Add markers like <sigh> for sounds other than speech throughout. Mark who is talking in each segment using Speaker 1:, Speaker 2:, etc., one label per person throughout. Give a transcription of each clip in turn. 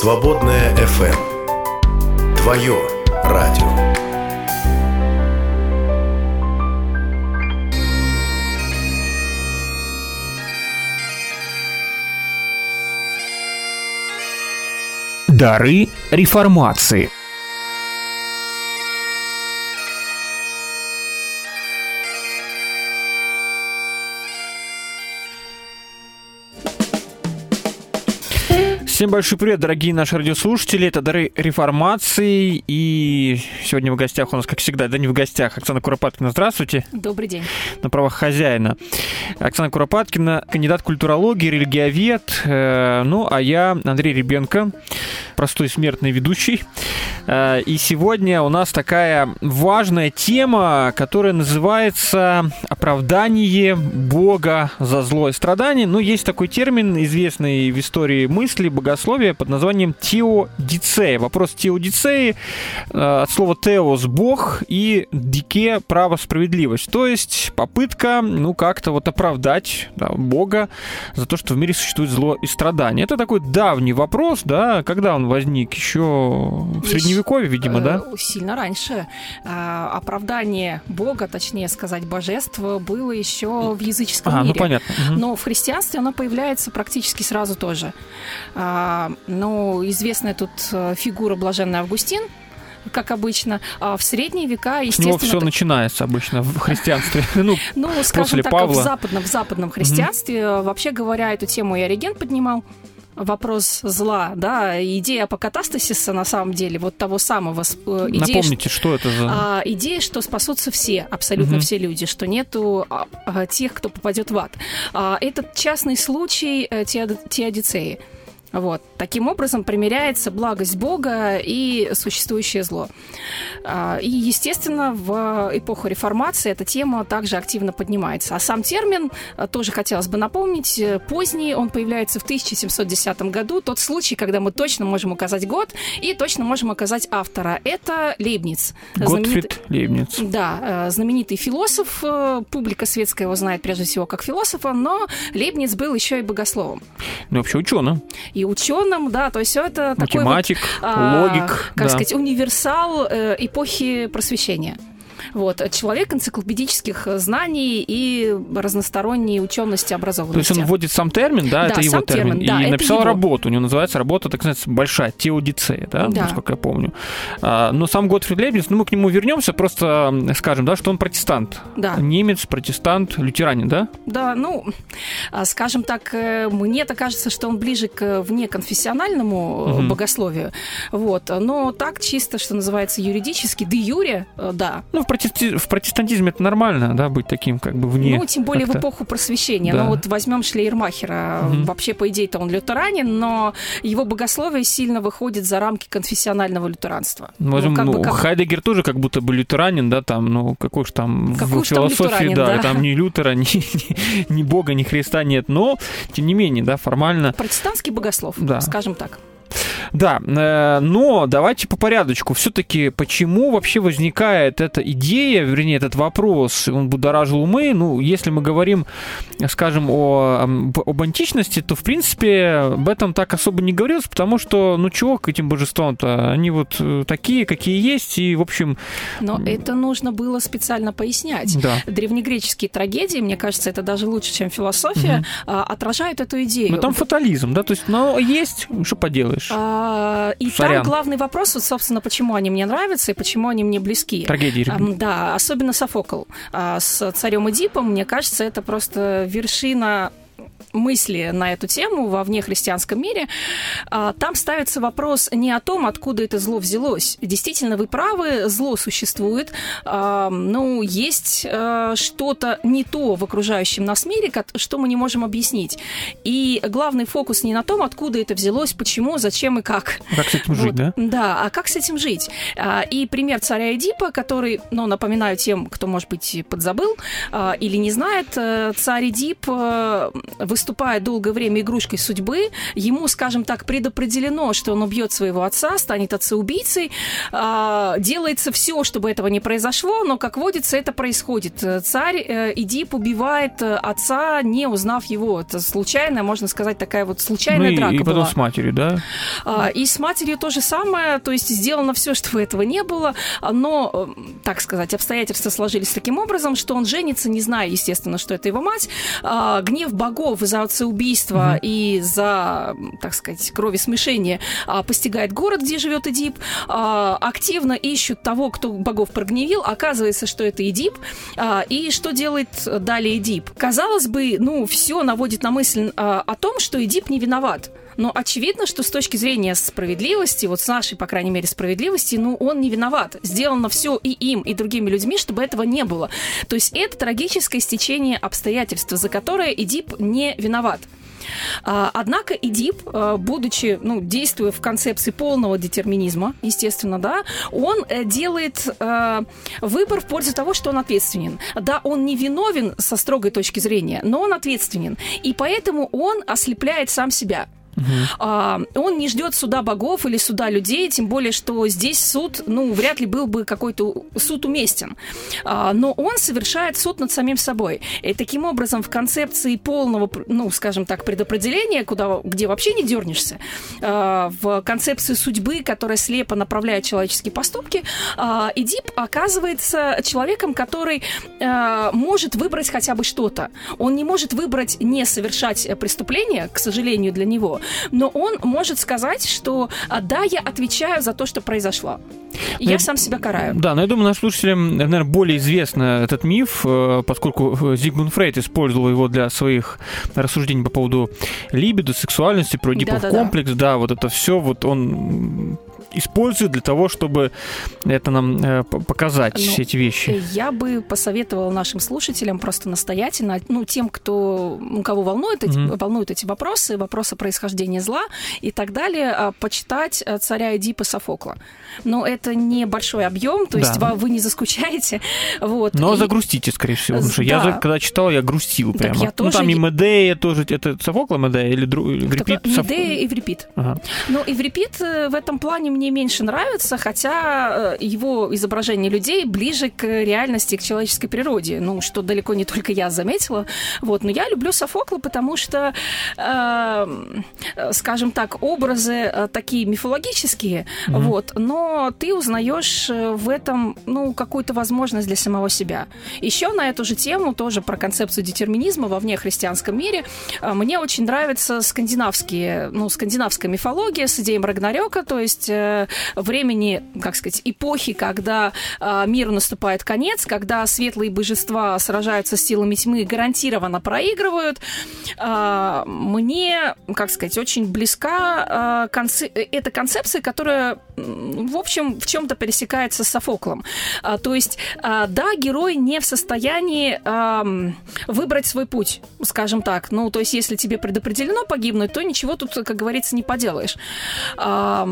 Speaker 1: Свободная FM. Твое радио.
Speaker 2: Дары реформации. Всем большой привет, дорогие наши радиослушатели. Это Дары реформации. И сегодня в гостях у нас, как всегда, да не в гостях, Оксана Куропаткина. Здравствуйте.
Speaker 3: Добрый день.
Speaker 2: На правах хозяина. Оксана Куропаткина, кандидат культурологии, религиовед. Э, ну, а я Андрей Ребенко, простой смертный ведущий. Э, и сегодня у нас такая важная тема, которая называется «Оправдание Бога за зло и страдание». Ну, есть такой термин, известный в истории мысли, богословия, под названием теодицея. Вопрос теодицеи э, от слова «теос» — «бог» и «дике» — «право, справедливость». То есть попытка, ну, как-то вот оправдать да, Бога за то, что в мире существует зло и страдание. Это такой давний вопрос, да, когда он возник? Еще в Средневековье, видимо, да?
Speaker 3: Э, сильно раньше. А, оправдание Бога, точнее сказать, божества, было еще в языческом
Speaker 2: а,
Speaker 3: мире.
Speaker 2: ну понятно.
Speaker 3: Но в христианстве оно появляется практически сразу тоже. А, ну, известная тут э, фигура блаженный Августин, как обычно. А в средние века, естественно...
Speaker 2: С него все начинается обычно в христианстве. <laughs> Ну,
Speaker 3: ну скажем так, в западном, в западном христианстве, вообще говоря, эту тему и Ориген поднимал вопрос зла, да, идея апокатастасиса на самом деле, вот того самого...
Speaker 2: Э, идея, Напомните, что, что это за...
Speaker 3: А, идея, что спасутся все, абсолютно угу. все люди, что нету а, а, тех, кто попадет в ад. А, этот частный случай э, теодицеи. Вот. Таким образом примеряется благость Бога и существующее зло. А, и, естественно, в эпоху реформации эта тема также активно поднимается. А сам термин, а, тоже хотелось бы напомнить, э, поздний, он появляется в 1710 году. Тот случай, когда мы точно можем указать год и точно можем указать автора. Это Лейбниц.
Speaker 2: Готфрид Лейбниц.
Speaker 3: Да, э, знаменитый философ. Э, публика светская его знает прежде всего как философа, но Лейбниц был еще и богословом.
Speaker 2: Ну, вообще ученым
Speaker 3: и ученым, да, то есть все это
Speaker 2: Математик,
Speaker 3: такой вот,
Speaker 2: логик,
Speaker 3: как
Speaker 2: да.
Speaker 3: сказать, универсал э, эпохи просвещения. Вот. Человек энциклопедических знаний и разносторонней учености, образованности.
Speaker 2: То есть он вводит сам термин, да,
Speaker 3: да
Speaker 2: это его термин,
Speaker 3: термин да,
Speaker 2: и написал
Speaker 3: его.
Speaker 2: работу. У него называется работа, так сказать, большая, теодицея, да, да. насколько я помню. А, но сам Готфрид Лейбниц, ну мы к нему вернемся, просто скажем, да, что он протестант.
Speaker 3: Да.
Speaker 2: Немец, протестант, лютеранин, да?
Speaker 3: Да, ну, а, скажем так, э, мне-то кажется, что он ближе к внеконфессиональному угу. богословию. Вот. Но так чисто, что называется, юридически, де юре, э, да.
Speaker 2: Ну, протести... в протестантизме это нормально, да, быть таким как бы вне.
Speaker 3: Ну, тем более в эпоху просвещения. Да. Ну, вот возьмем Шлейермахера. Угу. Вообще, по идее-то, он лютеранин, но его богословие сильно выходит за рамки конфессионального лютеранства.
Speaker 2: Ну, возьмем, ну, как ну, бы, как... Хайдегер тоже как будто бы лютеранин, да, там, ну, какой же там какой в философии, да, да, там ни Лютера, ни, <laughs> ни, ни Бога, ни Христа нет, но, тем не менее, да, формально...
Speaker 3: Протестантский богослов, да. скажем так.
Speaker 2: Да, э, но давайте по порядочку. Все-таки почему вообще возникает эта идея, вернее, этот вопрос, он будоражил умы. Ну, если мы говорим, скажем, о, об античности, то, в принципе, об этом так особо не говорилось, потому что, ну, чего к этим божествам-то? Они вот э, такие, какие есть, и, в общем...
Speaker 3: Но это нужно было специально пояснять.
Speaker 2: Да.
Speaker 3: Древнегреческие трагедии, мне кажется, это даже лучше, чем философия, угу. отражают эту идею.
Speaker 2: Но там фатализм, да, то есть, ну, есть, что поделаешь.
Speaker 3: А, а, и Сорян. там главный вопрос, вот, собственно, почему они мне нравятся и почему они мне близки.
Speaker 2: Трагедии.
Speaker 3: Да, особенно Софокл а, с царем Эдипом, мне кажется, это просто вершина мысли на эту тему во внехристианском мире, а, там ставится вопрос не о том, откуда это зло взялось. Действительно, вы правы, зло существует, а, ну, есть а, что-то не то в окружающем нас мире, что мы не можем объяснить. И главный фокус не на том, откуда это взялось, почему, зачем и как.
Speaker 2: Как с этим
Speaker 3: вот.
Speaker 2: жить, да?
Speaker 3: Да, а как с этим жить? И пример царя Эдипа, который, ну, напоминаю тем, кто, может быть, подзабыл или не знает, э, царь Эдип э, выступает долгое время игрушкой судьбы, ему, скажем так, предопределено, что он убьет своего отца, станет отцеубийцей, а, делается все, чтобы этого не произошло, но, как водится, это происходит. Царь э, Идип убивает отца, не узнав его. Это случайная, можно сказать, такая вот случайная
Speaker 2: ну,
Speaker 3: драка
Speaker 2: и, и потом
Speaker 3: была.
Speaker 2: с матерью, да?
Speaker 3: А, и с матерью то же самое, то есть сделано все, чтобы этого не было, но, э, так сказать, обстоятельства сложились таким образом, что он женится, не зная, естественно, что это его мать. А, гнев богов за отцеубийство угу. и за, так сказать, кровесмешение а, постигает город, где живет Эдип. Активно ищут того, кто богов прогневил. Оказывается, что это Эдип. И что делает далее Эдип? Казалось бы, ну, все наводит на мысль о том, что Эдип не виноват. Но очевидно, что с точки зрения справедливости, вот с нашей, по крайней мере, справедливости, ну, он не виноват. Сделано все и им, и другими людьми, чтобы этого не было. То есть это трагическое стечение обстоятельств, за которое Эдип не виноват. А, однако Эдип, а, будучи, ну, действуя в концепции полного детерминизма, естественно, да, он э, делает э, выбор в пользу того, что он ответственен. Да, он не виновен со строгой точки зрения, но он ответственен. И поэтому он ослепляет сам себя. Uh-huh. он не ждет суда богов или суда людей, тем более, что здесь суд, ну, вряд ли был бы какой-то суд уместен. А, но он совершает суд над самим собой. И таким образом в концепции полного, ну, скажем так, предопределения, куда, где вообще не дернешься, а, в концепции судьбы, которая слепо направляет человеческие поступки, Эдип оказывается человеком, который может выбрать хотя бы что-то. Он не может выбрать не совершать преступление, к сожалению, для него, но он может сказать, что а, да, я отвечаю за то, что произошло. И я, я сам себя караю.
Speaker 2: Да, но я думаю, нашим слушателям, наверное, более известно этот миф, э, поскольку э, Зигмунд Фрейд использовал его для своих рассуждений по поводу либидо, сексуальности, про да, да, комплекс, да. да, вот это все, вот он использует для того, чтобы это нам э, показать, ну, все эти вещи?
Speaker 3: Я бы посоветовала нашим слушателям просто настоятельно, ну, тем, кто, у кого волнует эти, mm-hmm. волнуют эти вопросы, вопросы происхождения зла и так далее, а, почитать э, царя Эдипа Софокла. Но это не большой объем, то есть да. вы не заскучаете. <laughs> Вот.
Speaker 2: Но и... загрустите, скорее всего, потому что да. я, когда читал, я грустил прямо. Так я тоже... Ну, там и Медея тоже, это Софокла Медея или друг... Еврипид?
Speaker 3: Медея и Еврипид. Ага. Ну, Еврипид в этом плане мне меньше нравится, хотя э, его изображение людей ближе к реальности, к человеческой природе, ну, что далеко не только я заметила. Вот. Но я люблю Софокла, потому что, э, скажем так, образы э, такие мифологические, mm-hmm. вот, но ты узнаешь э, в этом, ну, какую-то возможность для самого себя. Еще на эту же тему, тоже про концепцию детерминизма во внехристианском мире, мне очень нравятся скандинавские, ну, скандинавская мифология с идеей Рагнарёка, то есть времени, как сказать, эпохи, когда э, миру наступает конец, когда светлые божества сражаются с силами тьмы, гарантированно проигрывают. Э, мне, как сказать, очень близка э, эта концепция, которая, в общем, в чем-то пересекается с Софоклом. Э, то есть, э, да, герой не в состоянии э, выбрать свой путь, скажем так. Ну, то есть, если тебе предопределено погибнуть, то ничего тут, как говорится, не поделаешь. Э,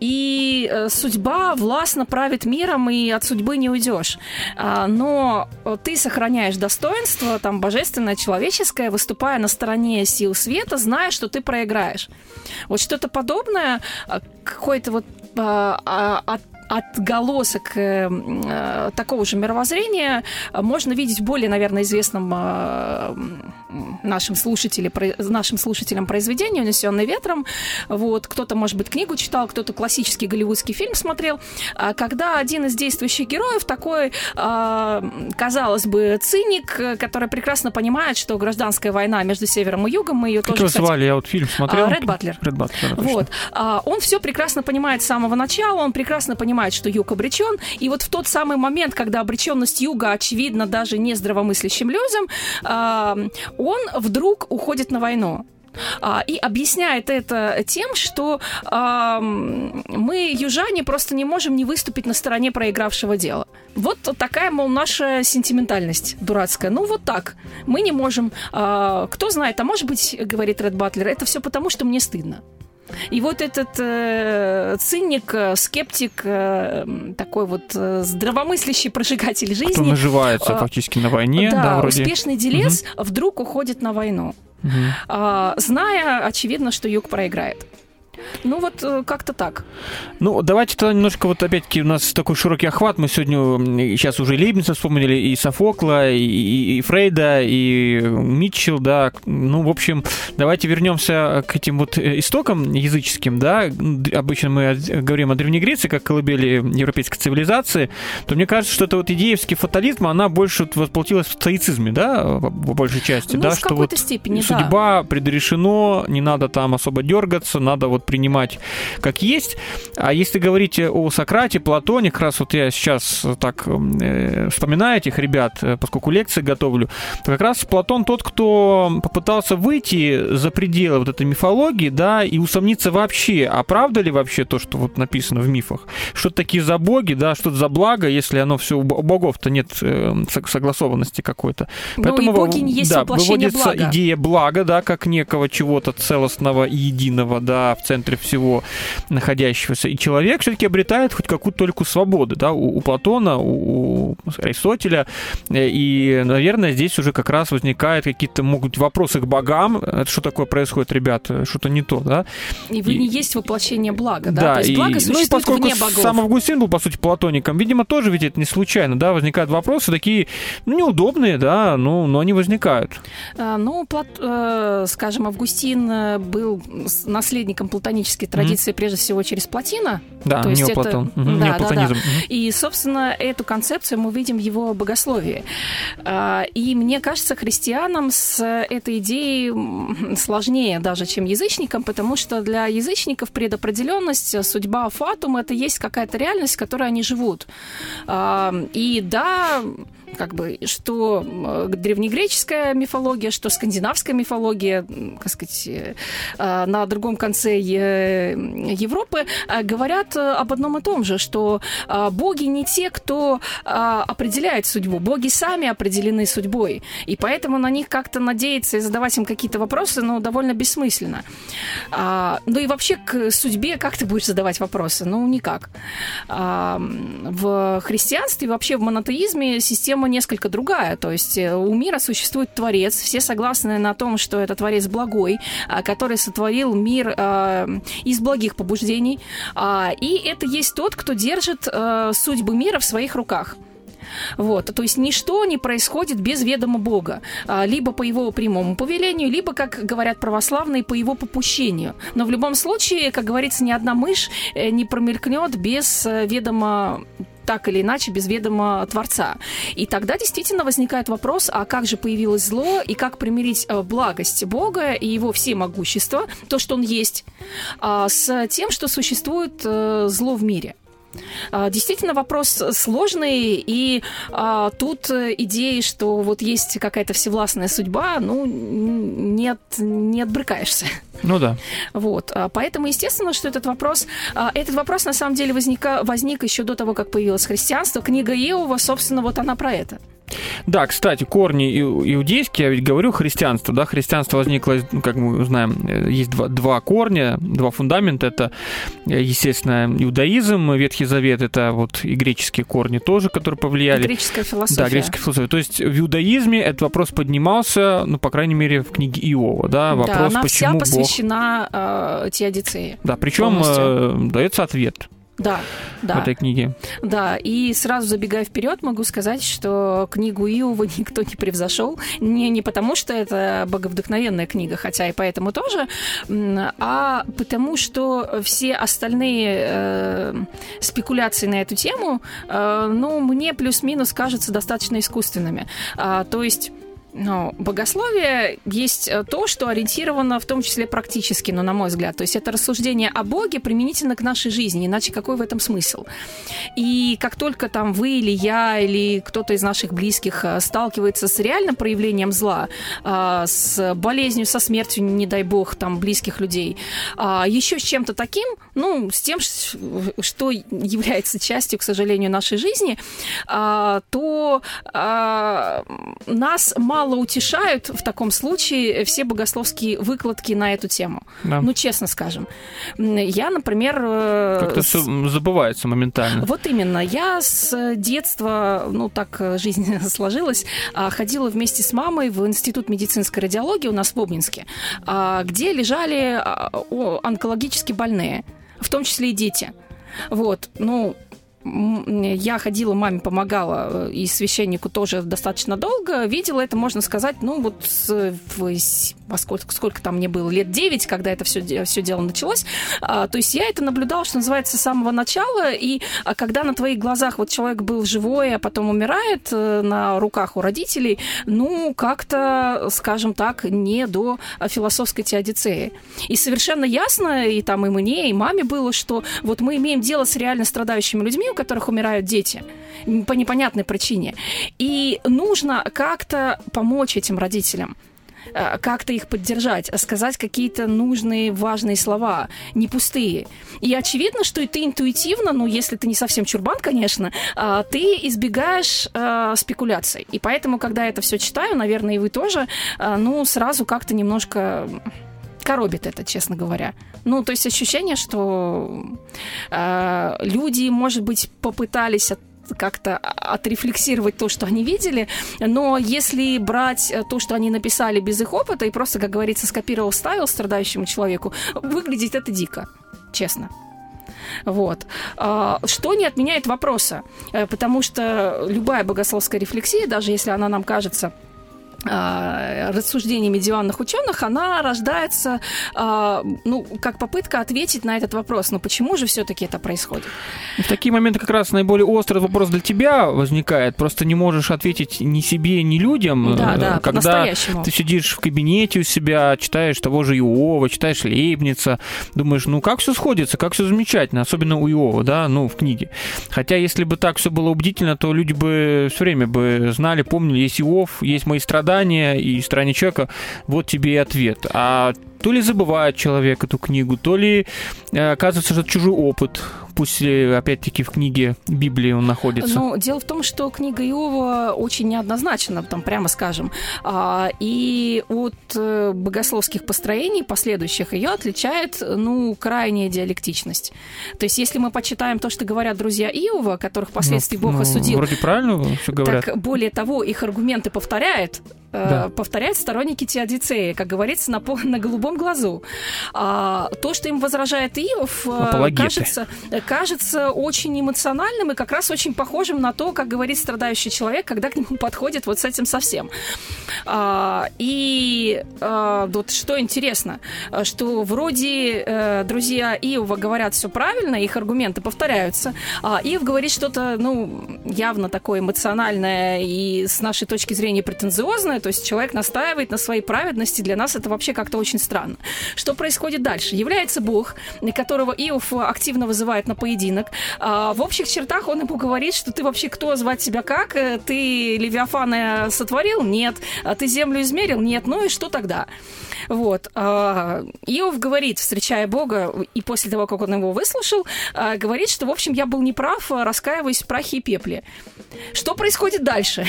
Speaker 3: и и э, судьба властно правит миром, и от судьбы не уйдешь. А, но ты сохраняешь достоинство, там, божественное, человеческое, выступая на стороне сил света, зная, что ты проиграешь. Вот что-то подобное, а, какой-то вот а, от отголосок э, э, такого же мировоззрения можно видеть в более, наверное, известном э, нашим, слушателям, нашим слушателям произведении «Унесенный ветром». Вот. Кто-то, может быть, книгу читал, кто-то классический голливудский фильм смотрел. А когда один из действующих героев такой, э, казалось бы, циник, который прекрасно понимает, что гражданская война между севером и югом, мы ее
Speaker 2: как
Speaker 3: тоже,
Speaker 2: кстати... звали? Я вот фильм смотрел.
Speaker 3: Ред Батлер.
Speaker 2: Ред Батлер,
Speaker 3: Вот. А, он все прекрасно понимает с самого начала, он прекрасно понимает, понимает, что юг обречен. И вот в тот самый момент, когда обреченность юга очевидна даже не здравомыслящим людям, он вдруг уходит на войну. А, и объясняет это тем, что э, мы, южане, просто не можем не выступить на стороне проигравшего дела. Вот такая, мол, наша сентиментальность дурацкая. Ну, вот так. Мы не можем. Э, кто знает, а может быть, говорит Ред Батлер, это все потому, что мне стыдно. И вот этот э, циник, э, скептик, э, такой вот э, здравомыслящий прожигатель жизни... Кто
Speaker 2: наживается э, фактически на войне,
Speaker 3: да,
Speaker 2: да, вроде.
Speaker 3: успешный делец угу. вдруг уходит на войну. угу. зная, очевидно, что юг проиграет. Ну вот э, как-то так.
Speaker 2: Ну, давайте тогда немножко вот опять-таки у нас такой широкий охват. Мы сегодня сейчас уже Лейбница вспомнили, и Софокла, и, и, Фрейда, и Митчелл, да. Ну, в общем, давайте вернемся к этим вот э, истокам языческим, да. Обычно мы говорим о Древней Греции, как колыбели европейской цивилизации, то мне кажется, что это вот идеевский фатализм, она больше воплотилась в стоицизме, да, в большей части,
Speaker 3: ну,
Speaker 2: да,
Speaker 3: что вот степени,
Speaker 2: судьба да. предрешено, не надо там особо дергаться, надо вот принимать как есть. А если говорить о Сократе, Платоне, как раз вот я сейчас так э, вспоминаю этих ребят, э, поскольку лекции готовлю, то как раз Платон тот, кто попытался выйти за пределы вот этой мифологии, да, и усомниться вообще, а правда ли вообще то, что вот написано в мифах? Что-то такие за боги, да, что-то за благо, если оно все у богов-то нет э, согласованности какой-то.
Speaker 3: Ну, Поэтому, и боги не есть
Speaker 2: да,
Speaker 3: выводится
Speaker 2: блага. идея блага, да, как некого чего-то целостного и единого, да, в центре центре всего находящегося. И человек все-таки обретает хоть какую-то только свободы, да, у, у Платона, у, у Аристотеля. И, наверное, здесь уже как раз возникают какие-то, могут вопросы к богам. Это что такое происходит, ребята? Что-то не то, да?
Speaker 3: И вы и, не есть воплощение блага, да? да то есть
Speaker 2: и,
Speaker 3: благо
Speaker 2: ну и поскольку вне богов. сам Августин был, по сути, платоником, видимо, тоже ведь это не случайно, да, возникают вопросы такие, ну, неудобные, да, ну, но они возникают.
Speaker 3: Ну, Плат, э, скажем, Августин э, был наследником Платона платонические традиции, mm-hmm. прежде всего, через Платина.
Speaker 2: Да, то есть неоплатон. это... Mm-hmm. Да, да, да.
Speaker 3: Mm-hmm. И, собственно, эту концепцию мы видим в его богословии. А, и мне кажется, христианам с этой идеей сложнее даже, чем язычникам, потому что для язычников предопределенность, судьба фатум – это есть какая-то реальность, в которой они живут. А, и да, как бы, что древнегреческая мифология, что скандинавская мифология, как сказать, э, на другом конце Европы, э, говорят об одном и том же, что э, боги не те, кто определяет судьбу, боги сами определены судьбой, и поэтому на них как-то надеяться и задавать им какие-то вопросы, ну, довольно бессмысленно. А, ну и вообще к судьбе как ты будешь задавать вопросы? Ну, никак. А, в христианстве, вообще в монотеизме система система несколько другая. То есть э, у мира существует Творец, все согласны на том, что это Творец благой, а, который сотворил мир а, из благих побуждений. А, и это есть тот, кто держит э, судьбы мира в своих руках. Вот, то есть ничто не происходит без ведома Бога, либо по его прямому повелению, либо, как говорят православные, по его попущению. Но в любом случае, как говорится, ни одна мышь э, не промелькнет без ведома так или иначе без ведома Творца. И тогда действительно возникает вопрос, а как же появилось зло, и как примирить э, благость Бога и его всемогущество, то, что он есть, а, с тем, что существует э, зло в мире. А, действительно, вопрос сложный, и а, тут идеи, что вот есть какая-то всевластная судьба, ну, нет, не отбрыкаешься.
Speaker 2: Ну да.
Speaker 3: Вот. А, поэтому, естественно, что этот вопрос, а, этот вопрос на самом деле возника, возник еще до того, как появилось христианство. Книга Иова, собственно, вот она про это.
Speaker 2: Да, кстати, корни иудейские, я ведь говорю христианство, да, христианство возникло, как мы знаем, э, есть два, два корня, два фундамента, это, э, естественно, иудаизм, Ветхий Завет, это вот и греческие корни тоже, которые повлияли.
Speaker 3: Греческая философия.
Speaker 2: Да, греческая философия. То есть в иудаизме этот вопрос поднимался, ну, по крайней мере, в книге Иова, да, вопрос, да,
Speaker 3: она
Speaker 2: почему
Speaker 3: вся посвящена Бог... э, Теодицее.
Speaker 2: Да, причем э, дается ответ.
Speaker 3: Да, да.
Speaker 2: в этой книге.
Speaker 3: Да, и сразу забегая вперед, могу сказать, что книгу Иова никто не превзошел. Не, не потому, что это боговдохновенная книга, хотя и поэтому тоже, а потому, что все остальные э, спекуляции на эту тему, э, ну, мне плюс-минус кажутся достаточно искусственными. А, то есть но богословие есть э, то, что ориентировано в том числе практически, но на мой взгляд. То есть это рассуждение о Боге применительно к нашей жизни, иначе какой в этом смысл? И как только там вы или я, или кто-то из наших близких э, сталкивается с реальным проявлением зла, э, с болезнью, со смертью, не дай бог, там, близких людей, еще с чем-то таким, ну, с тем, что является частью, к сожалению, нашей жизни, то нас мало мало утешают в таком случае все богословские выкладки на эту тему. Да. Ну, честно скажем. Я, например...
Speaker 2: Э, Как-то с... все забывается моментально.
Speaker 3: Вот именно. Я с детства, ну, так жизнь <laughs> сложилась, а, ходила вместе с мамой в Институт медицинской радиологии у нас в Обнинске, а, где лежали а, онкологически больные, в том числе и дети. Вот, ну, я ходила, маме помогала, э, и священнику тоже достаточно долго. Видела это, можно сказать, ну вот во сколько, сколько там мне было, лет 9, когда это все, все дело началось. А, то есть я это наблюдала, что называется, с самого начала, и а, когда на твоих глазах вот человек был живой, а потом умирает э, на руках у родителей, ну, как-то, скажем так, не до философской теодицеи. И совершенно ясно, и там и мне, и маме было, что вот мы имеем дело с реально страдающими людьми, у которых умирают дети по непонятной причине. И нужно как-то помочь этим родителям как-то их поддержать, сказать какие-то нужные, важные слова, не пустые. И очевидно, что и ты интуитивно, ну, если ты не совсем чурбан, конечно, а, ты избегаешь э, спекуляций. И поэтому, когда я это все читаю, наверное, и вы тоже, э, ну, сразу как-то немножко коробит это, честно говоря. Ну, то есть ощущение, что э, люди, может быть, попытались от как-то отрефлексировать то, что они видели, но если брать то, что они написали без их опыта и просто, как говорится, скопировал, ставил страдающему человеку, выглядит это дико, честно. Вот. А, что не отменяет вопроса, э, потому что любая богословская рефлексия, даже если она нам кажется рассуждениями диванных ученых, она рождается, а, ну, как попытка ответить на этот вопрос. Но почему же все-таки это происходит?
Speaker 2: В такие моменты как раз наиболее острый вопрос для тебя возникает. Просто не можешь ответить ни себе, ни людям.
Speaker 3: Да, да,
Speaker 2: э, когда ты сидишь в кабинете у себя, читаешь того же Иова, читаешь Лейбница, думаешь, ну как все сходится, как все замечательно, особенно у Иова, да, ну, в книге. Хотя, если бы так все было убедительно, то люди бы все время бы знали, помнили, есть Иов, есть мои страдания, страдания и страдания человека, вот тебе и ответ. А то ли забывает человек эту книгу, то ли э, оказывается, что это чужой опыт пусть опять-таки в книге Библии он находится.
Speaker 3: Ну, дело в том, что книга Иова очень неоднозначна, там, прямо скажем. А, и от э, богословских построений последующих ее отличает, ну, крайняя диалектичность. То есть, если мы почитаем то, что говорят друзья Иова, которых впоследствии ну, Бог ну, осудил...
Speaker 2: Вроде правильно все говорят.
Speaker 3: Так, более того, их аргументы повторяют, э, да. повторяют сторонники Теодицеи, как говорится, на, <laughs> на голубом глазу. А, то, что им возражает Иов, э, Апологеты. кажется, кажется очень эмоциональным и как раз очень похожим на то, как говорит страдающий человек, когда к нему <laughs> подходит вот с этим совсем. А, и а, вот что интересно, что вроде э, друзья Иова говорят все правильно, их аргументы повторяются, а Иов говорит что-то, ну, явно такое эмоциональное и с нашей точки зрения претенциозное, то есть человек настаивает на своей праведности, для нас это вообще как-то очень странно. Что происходит дальше? Является Бог, которого Иов активно вызывает на поединок. А, в общих чертах он ему говорит, что ты вообще кто, звать себя как? Э, ты Левиафана сотворил? Нет. А ты землю измерил? Нет. Ну и что тогда? Вот. А, Иов говорит, встречая Бога, и после того, как он его выслушал, говорит, что, в общем, я был неправ, раскаиваясь в прахе и пепле. Что происходит дальше?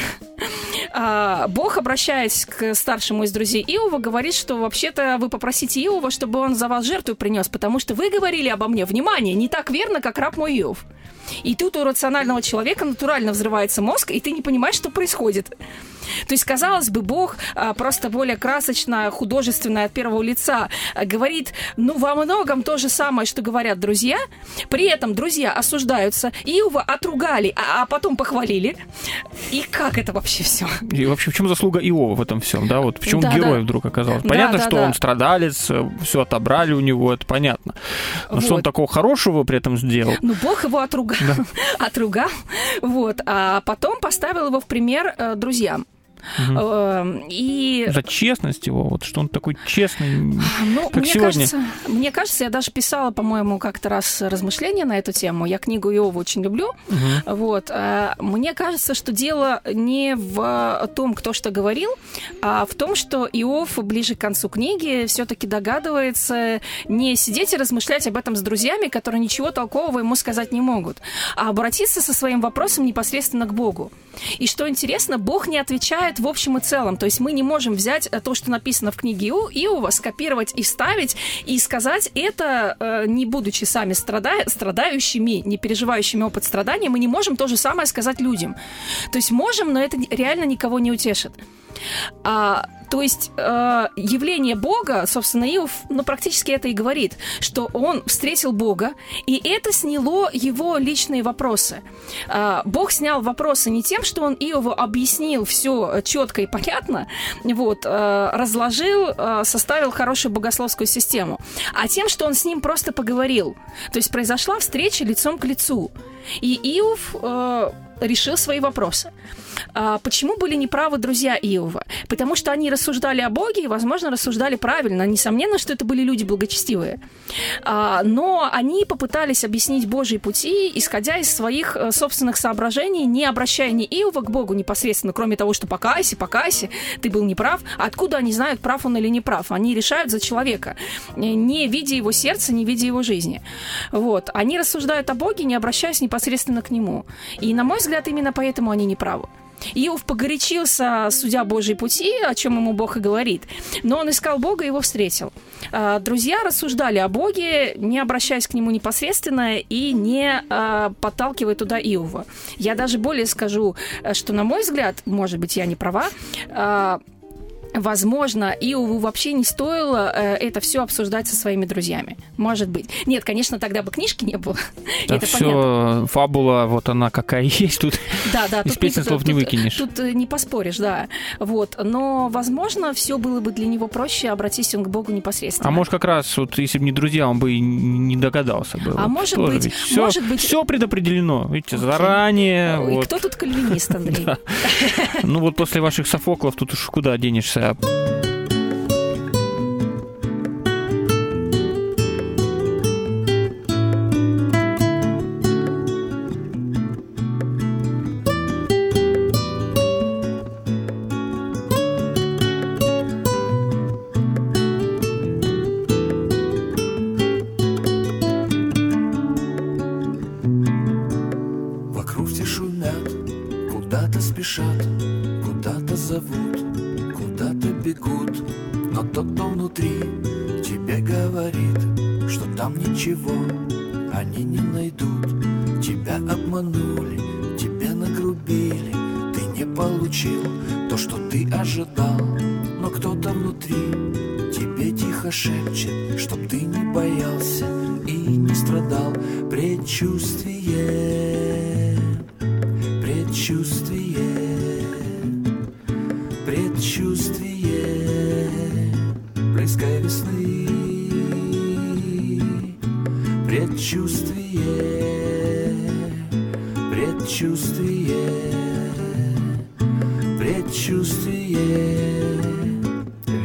Speaker 3: <laughs> Бог, обращаясь к старшему из друзей Иова, говорит, что вообще-то вы попросите Иова, чтобы он за вас жертву принес, потому что вы говорили обо мне, внимание, не так верно, как раб мой Иов. И тут у рационального человека натурально взрывается мозг, и ты не понимаешь, что происходит. То есть, казалось бы, Бог а, просто более красочно, художественно от первого лица а, говорит, ну, во многом то же самое, что говорят друзья. При этом друзья осуждаются, Иова отругали, а, а потом похвалили. И как это вообще все?
Speaker 2: И вообще, в чем заслуга Иова в этом всем, да? Вот почему да, герой да. вдруг оказался? Понятно, да, да, что да. он страдалец, все отобрали у него, это понятно. Но вот. что он такого хорошего при этом сделал?
Speaker 3: Ну, Бог его отругал, да. <laughs> отругал, вот, а потом поставил его в пример э, друзьям.
Speaker 2: Угу. И... За честность его, вот что он такой честный,
Speaker 3: ну,
Speaker 2: как
Speaker 3: мне
Speaker 2: сегодня.
Speaker 3: Кажется, мне кажется, я даже писала, по-моему, как-то раз размышления на эту тему. Я книгу Иова очень люблю. Угу. Вот. А, мне кажется, что дело не в том, кто что говорил, а в том, что Иов ближе к концу книги все-таки догадывается не сидеть и размышлять об этом с друзьями, которые ничего толкового ему сказать не могут, а обратиться со своим вопросом непосредственно к Богу. И что интересно, Бог не отвечает в общем и целом. То есть мы не можем взять э, то, что написано в книге Иова, скопировать и вставить, и сказать это, э, не будучи сами страда... страдающими, не переживающими опыт страдания, мы не можем то же самое сказать людям. То есть можем, но это реально никого не утешит. А, то есть э, явление Бога, собственно, Иов, ну, практически это и говорит, что он встретил Бога, и это сняло его личные вопросы. Э, Бог снял вопросы не тем, что он Иову объяснил все четко и понятно, вот, э, разложил, э, составил хорошую богословскую систему, а тем, что он с ним просто поговорил. То есть произошла встреча лицом к лицу. И Иов э, решил свои вопросы. А почему были неправы друзья Иова? Потому что они рассуждали о Боге и, возможно, рассуждали правильно. Несомненно, что это были люди благочестивые. А, но они попытались объяснить Божьи пути, исходя из своих э, собственных соображений, не обращая ни Иова к Богу непосредственно, кроме того, что покайся, покайся, ты был неправ. Откуда они знают, прав он или не прав? Они решают за человека, не видя его сердца, не видя его жизни. Вот. Они рассуждают о Боге, не обращаясь непосредственно к нему. И, на мой взгляд, именно поэтому они неправы. Иов погорячился, судя Божьи пути, о чем ему Бог и говорит. Но он искал Бога и его встретил. А, друзья рассуждали о Боге, не обращаясь к нему непосредственно и не а, подталкивая туда Иова. Я даже более скажу, что, на мой взгляд, может быть, я не права, а, Возможно, Иову вообще не стоило э, это все обсуждать со своими друзьями. Может быть. Нет, конечно, тогда бы книжки не было. <laughs>
Speaker 4: Да это все, понятно. фабула, вот она какая есть. Тут да, да, <laughs> из тут слов не выкинешь.
Speaker 3: Тут э, не поспоришь, да. Вот. Но, возможно, все было бы для него проще, обратись он к Богу непосредственно.
Speaker 4: А может, как раз, вот, если бы не друзья, он бы и не догадался бы.
Speaker 3: А
Speaker 4: вот,
Speaker 3: может быть,
Speaker 4: все,
Speaker 3: может быть...
Speaker 4: Все предопределено, видите, Окей. заранее.
Speaker 3: И вот. кто тут кальвинист, Андрей? <laughs>
Speaker 4: Ну вот после ваших Софоклов тут уж куда денешься up.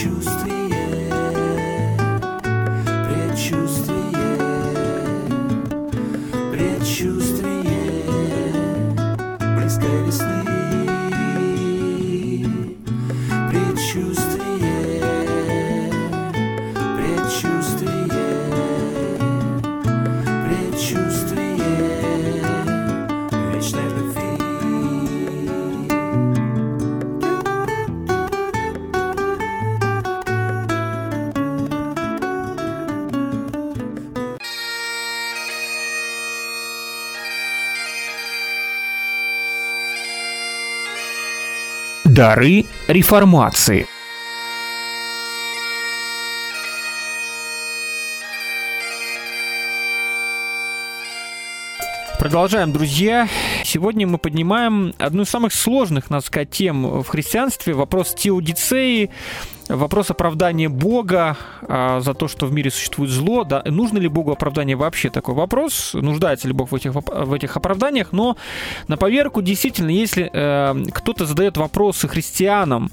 Speaker 5: choose to
Speaker 2: Дары реформации. Продолжаем, друзья. Сегодня мы поднимаем одну из самых сложных, надо сказать, тем в христианстве. Вопрос теодицеи, вопрос оправдания Бога а, за то, что в мире существует зло. Да, нужно ли Богу оправдание вообще такой вопрос? Нуждается ли Бог в этих, в этих оправданиях? Но на поверку действительно, если э, кто-то задает вопросы христианам,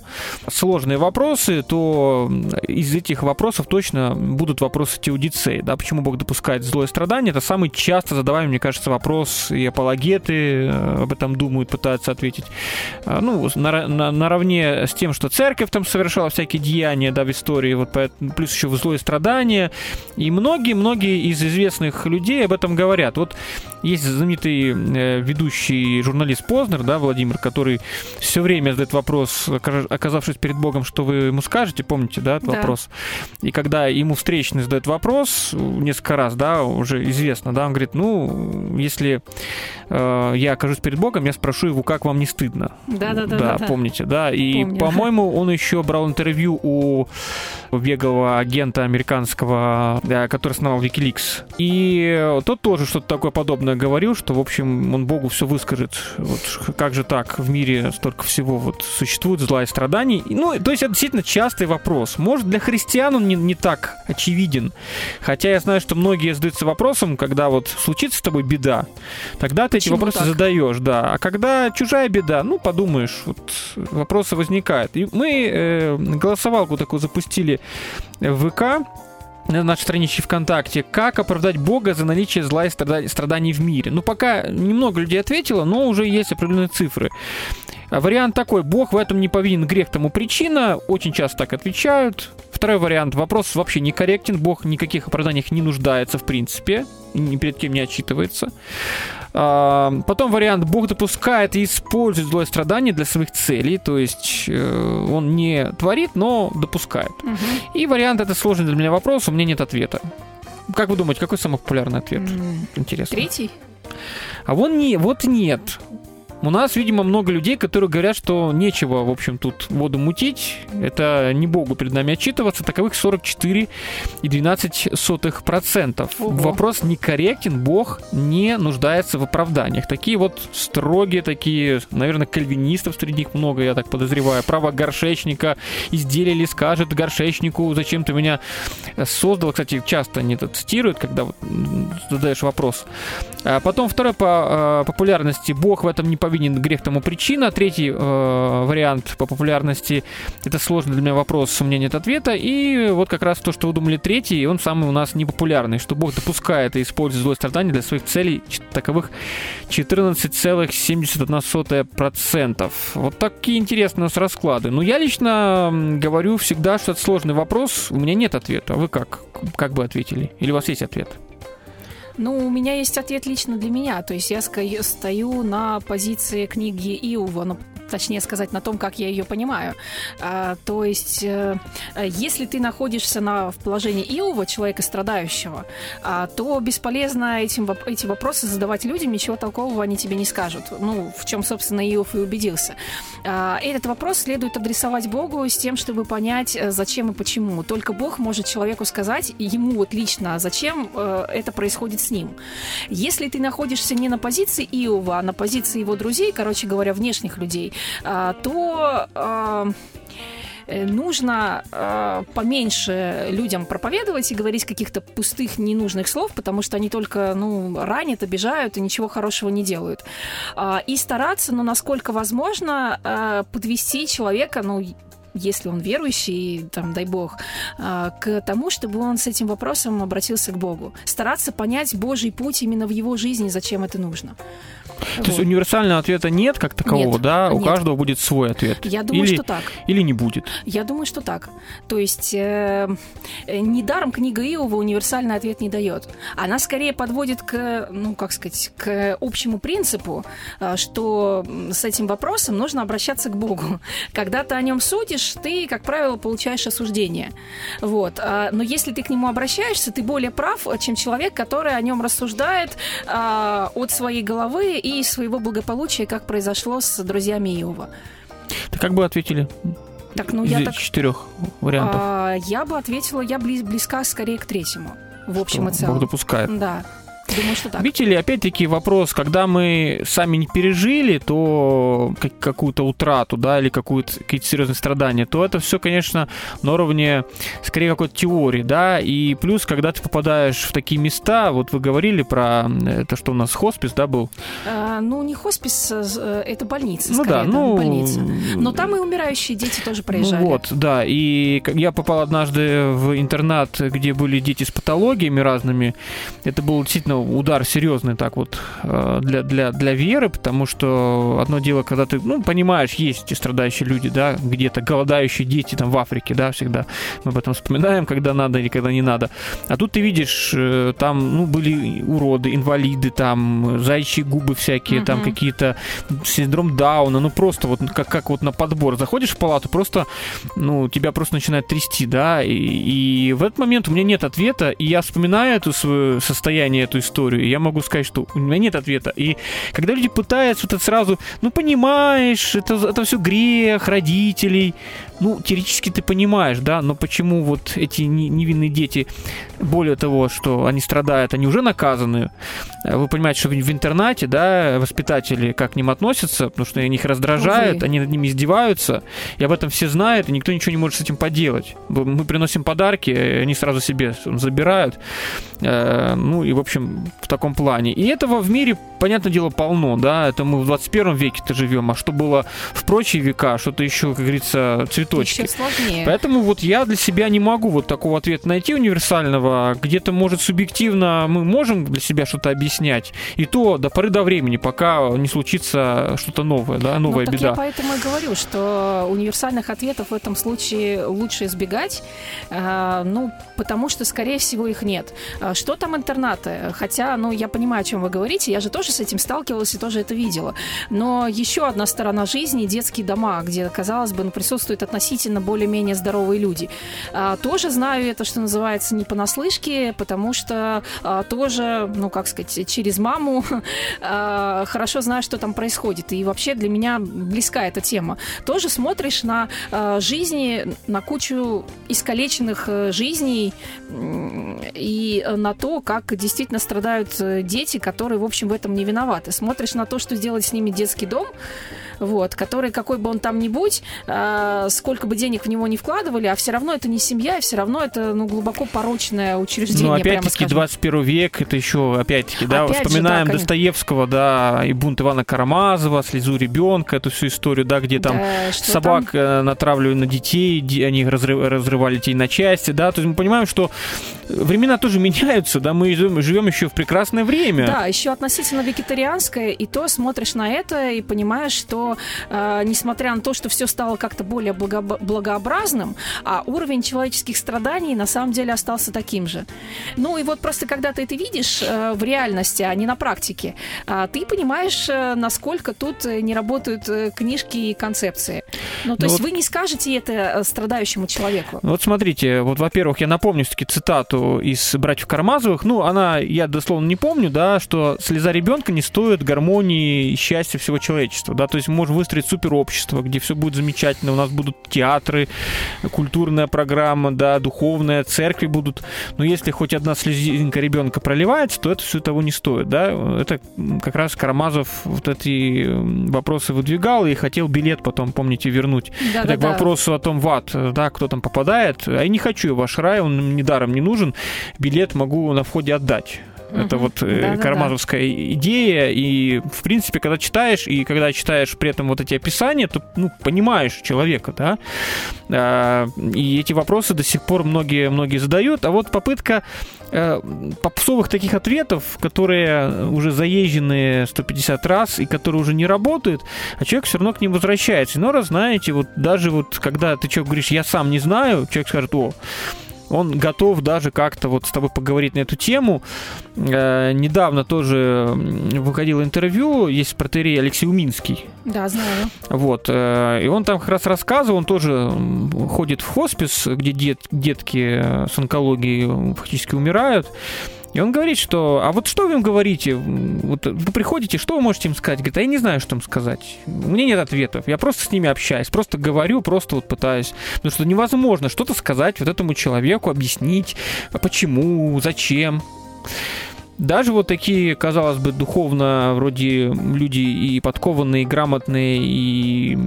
Speaker 2: сложные вопросы, то из этих вопросов точно будут вопросы теодицеи. Да? Почему Бог допускает зло и страдания? Это самый часто задаваемый, мне кажется, вопрос, и апологеты э, об этом думают, пытаются ответить. А, Ну, на- на- наравне с тем, что церковь там совершала всякие деяния, да, в истории, вот плюс еще зло и страдания. И многие-многие из известных людей об этом говорят. Вот есть знаменитый э, ведущий журналист Познер, да, Владимир, который все время задает вопрос, оказавшись перед Богом, что вы ему скажете, помните, да, этот
Speaker 3: Да.
Speaker 2: вопрос? И когда ему встречный задает вопрос, несколько раз, да, уже известно, да, он говорит, ну, если э, я окажусь перед Богом, я спрошу его, как вам не стыдно?
Speaker 3: Да-да-да,
Speaker 2: Да,
Speaker 3: да.
Speaker 2: помните, да. И,
Speaker 3: Помню.
Speaker 2: по-моему, он еще брал интервью у беглого агента американского, да, который основал Wikileaks. И тот тоже что-то такое подобное говорил, что, в общем, он Богу все выскажет. Вот как же так? В мире столько всего вот существует зла и страданий. Ну, то есть это действительно частый вопрос. Может, для христиан он не, не так очевиден. Хотя я знаю, что многие задаются вопросом, когда вот случится с тобой беда, тогда ты эти
Speaker 3: Почему
Speaker 2: вопросы
Speaker 3: так?
Speaker 2: задаешь, да. А когда чужая беда, ну, подумаешь, вот вопросы возникают. И мы э, голосовалку такую запустили в ВК, на нашей страничке ВКонтакте, как оправдать Бога за наличие зла и страда- страданий в мире. Ну, пока немного людей ответило, но уже есть определенные цифры. А Вариант такой, Бог в этом не повинен, грех тому причина, очень часто так отвечают. Второй вариант, вопрос вообще некорректен, Бог никаких оправданиях не нуждается в принципе, ни перед кем не отчитывается. А, Потом вариант, Бог допускает и использует злое страдание для своих целей, то есть э, он не творит, но допускает.
Speaker 3: Мгм.
Speaker 2: И вариант это сложный для меня вопрос, у меня нет ответа. Как вы думаете, какой самый популярный ответ? Интересно.
Speaker 3: Третий?
Speaker 2: А вон не, вот нет. У нас, видимо, много людей, которые говорят, что нечего, в общем, тут воду мутить. Это не Богу перед нами отчитываться. Таковых 44,12%.
Speaker 3: Ого.
Speaker 2: Вопрос некорректен. Бог не нуждается в оправданиях. Такие вот строгие, такие, наверное, кальвинистов среди них много, я так подозреваю. Право горшечника изделие ли скажет горшечнику, зачем ты меня создал. Кстати, часто они это цитируют, когда задаешь вопрос. А потом второй по э, популярности Бог в этом не повинен, грех тому причина. Третий э, вариант по популярности это сложный для меня вопрос, у меня нет ответа. И вот как раз то, что вы думали третий, он самый у нас непопулярный, что Бог допускает и использует злое страдание для своих целей, таковых 14,71%. Вот такие интересные у нас расклады. Но я лично говорю всегда, что это сложный вопрос, у меня нет ответа. А вы как? Как бы ответили? Или у вас есть ответ?
Speaker 3: Ну, у меня есть ответ лично для меня. То есть я стою на позиции книги Иова, точнее сказать, на том, как я ее понимаю. А, то есть, э, если ты находишься на, в положении Иова, человека страдающего, а, то бесполезно этим, эти вопросы задавать людям, ничего толкового они тебе не скажут. Ну, в чем, собственно, Иов и убедился. А, этот вопрос следует адресовать Богу с тем, чтобы понять, э, зачем и почему. Только Бог может человеку сказать, ему вот лично, зачем э, это происходит с ним. Если ты находишься не на позиции Иова, а на позиции его друзей, короче говоря, внешних людей, то а, э, нужно э, поменьше людям проповедовать и говорить каких-то пустых, ненужных слов, потому что они только, ну, ранят, обижают и ничего хорошего не делают. А, и стараться, ну, насколько возможно, э, подвести человека, ну, если он верующий, там, дай бог, а, к тому, чтобы он с этим вопросом обратился к Богу. Стараться понять Божий путь именно в его жизни, зачем это нужно.
Speaker 2: То есть универсального ответа нет как такового,
Speaker 3: Нет,
Speaker 2: да? У
Speaker 3: нет.
Speaker 2: каждого будет свой ответ.
Speaker 3: Я думаю,
Speaker 2: или,
Speaker 3: что так.
Speaker 2: Или не будет.
Speaker 3: Я думаю, что так. То есть э, э, недаром книга Иова универсальный ответ не дает. Она скорее подводит к, ну, как сказать, к общему принципу, э, что с этим вопросом нужно обращаться к Богу. <laughs> Когда ты о нем судишь, ты, как правило, получаешь осуждение. Вот. А, Но если ты к нему обращаешься, ты более прав, чем человек, который о нем рассуждает от своей головы и своего благополучия, как произошло с друзьями Иова.
Speaker 2: Ты как бы ответили
Speaker 3: Так, ну
Speaker 2: из
Speaker 3: я так
Speaker 2: четырех вариантов?
Speaker 3: а, я бы ответила, я близ- близка скорее к третьему, в общем и
Speaker 2: Что
Speaker 3: целом.
Speaker 2: Бог допускает.
Speaker 3: Да, думаю, что так.
Speaker 2: Видите ли, опять-таки вопрос, когда мы сами не пережили, то как- какую-то утрату, да, или какую-то, какие-то серьезные страдания, то это все, конечно, на уровне скорее какой-то теории, да, и плюс, когда ты попадаешь в такие места, вот вы говорили про э, это, что у нас хоспис, да, был?
Speaker 3: А, ну, не хоспис, з- э, это больница,
Speaker 2: ну
Speaker 3: скорее,
Speaker 2: да, ну...
Speaker 3: больница. Но там и умирающие дети тоже проезжали.
Speaker 2: Ну вот, да. И я попал однажды в интернат, где были дети с патологиями разными. Это был действительно удар серьезный так вот э, для, для, для веры, потому что одно дело, когда ты, ну, понимаешь, есть эти страдающие люди, да, где-то голодающие дети там в Африке, да, всегда мы об этом вспоминаем, когда надо или когда не надо. А тут ты видишь, э, там, ну, были уроды, инвалиды, там, зайчьи губы всякие, там
Speaker 3: Мгм.
Speaker 2: какие-то синдром Дауна, ну, просто вот как, как вот на подбор. Заходишь в палату, просто, ну, тебя просто начинает трясти, да, и, и в этот момент у меня нет ответа, и я вспоминаю это свое состояние, эту историю, и я могу сказать, что у меня нет ответа. И когда люди пытаются, это сразу, ну, понимаешь, это, это все грех родителей, ну, теоретически ты понимаешь, да, но почему вот эти не- невинные дети, более того, что они страдают, они уже наказаны, вы понимаете, что в интернате, да, воспитатели как к ним относятся, потому что они их раздражают,
Speaker 3: Увы.
Speaker 2: они над ними издеваются, и об этом все знают, и никто ничего не может с этим поделать. Мы приносим подарки, они сразу себе забирают, Э, ну и, в общем, в таком плане. И этого в мире, понятное дело, полно, да, это мы в 21 веке-то живем, а что было в прочие века, что-то еще, как говорится, цветочки.
Speaker 3: Еще сложнее.
Speaker 2: Поэтому вот я для себя не могу вот такого ответа найти универсального. Где-то, может, субъективно мы можем для себя что-то объяснять. И то до поры до времени, пока не случится что-то новое, да, новая
Speaker 3: ну,
Speaker 2: беда.
Speaker 3: я поэтому и говорю, что универсальных ответов в этом случае лучше избегать, а, ну, потому что, скорее всего, их нет. А Что там интернаты? Хотя, ну, я понимаю, о чем вы говорите, я же тоже с этим сталкивалась и тоже это видела. Но еще одна сторона жизни – детские дома, где, казалось бы, ну, присутствуют относительно более-менее здоровые люди. А, Тоже знаю это, что называется, не понаслышке, потому что а, тоже, ну, как сказать, через маму <laughs> а, хорошо знаю, что там происходит. И вообще для меня близка эта тема. Тоже смотришь на а, жизни, на кучу искалеченных э, жизней и на то, как действительно страдают э, дети, которые, в общем, в этом не виноваты. Смотришь на то, что сделать с ними детский дом, вот, который, какой бы он там ни будь, а, сколько бы денег в него не вкладывали, а все равно это не семья, и все равно это ну, глубоко порочное учреждение,
Speaker 2: Ну, опять-таки,
Speaker 3: скажем.
Speaker 2: 21 век, это еще, опять-таки, да,
Speaker 3: Опять же,
Speaker 2: вспоминаем
Speaker 3: да, конечно.
Speaker 2: Достоевского, да, и бунт Ивана Карамазова, слезу ребенка, эту всю историю, да, где там
Speaker 3: Да,
Speaker 2: собак э, натравливали на детей, они разрыв- разрывали детей на части, да, то есть мы понимаем, что времена тоже <laughs> меняются, да, мы живем, живем еще в прекрасное время.
Speaker 3: Да, еще относительно вегетарианское, и то смотришь на это и понимаешь, что э, несмотря на то, что все стало как-то более благо- благообразным, а уровень человеческих страданий на самом деле остался таким же. Ну и вот просто когда ты это видишь э, в реальности, а не на практике, а, ты понимаешь, э, насколько тут э, не работают э, книжки и концепции. Ну то
Speaker 2: Ну
Speaker 3: есть
Speaker 2: вот-
Speaker 3: вы не скажете это э, страдающему человеку.
Speaker 2: Вот смотрите, вот, во-первых, я напомню все-таки цитату из «Братьев Карамазовых». Ну, она, я дословно не помню, да, что слеза ребенка не стоит гармонии и счастья всего человечества, да, то есть можем выстроить суперобщество, где все будет замечательно, у нас будут театры, культурная программа, да, духовная, церкви будут. Но если хоть одна слезинка ребенка проливается, то это все того не стоит, да. Это как раз Карамазов вот эти вопросы выдвигал и хотел билет потом, помните, вернуть.
Speaker 3: Да,
Speaker 2: это
Speaker 3: да,
Speaker 2: к
Speaker 3: да.
Speaker 2: вопросу о том, в ад, да, кто там попадает. А я не хочу ваш рай, он мне даром не нужен. Билет могу на входе отдать. Это
Speaker 3: Мгм.
Speaker 2: вот э,
Speaker 3: Да-да-да.
Speaker 2: карамазовская идея. И, в принципе, когда читаешь, и когда читаешь при этом вот эти описания, то ну, понимаешь человека, да. А, и эти вопросы до сих пор многие, многие задают. А вот попытка э, попсовых таких ответов, которые уже заезжены 150 раз и которые уже не работают, а человек все равно к ним возвращается. Но раз знаете, вот даже вот когда ты человек говоришь, я сам не знаю, человек скажет, о, он готов даже как-то вот с тобой поговорить на эту тему. Э, недавно тоже м, выходило интервью, есть протерей Алексей Уминский.
Speaker 3: Да, знаю.
Speaker 2: Вот. э, И он там как раз рассказывал, он тоже ходит в хоспис, где дет- детки э, с онкологией фактически умирают. И он говорит, что, а вот что вы им говорите? Вот вы приходите, что вы можете им сказать? Говорит, а я не знаю, что им сказать. У меня нет ответов. Я просто с ними общаюсь, просто говорю, просто вот пытаюсь. Потому что невозможно что-то сказать вот этому человеку, объяснить, а почему, зачем. Даже вот такие, казалось бы, духовно вроде люди и подкованные, и грамотные, и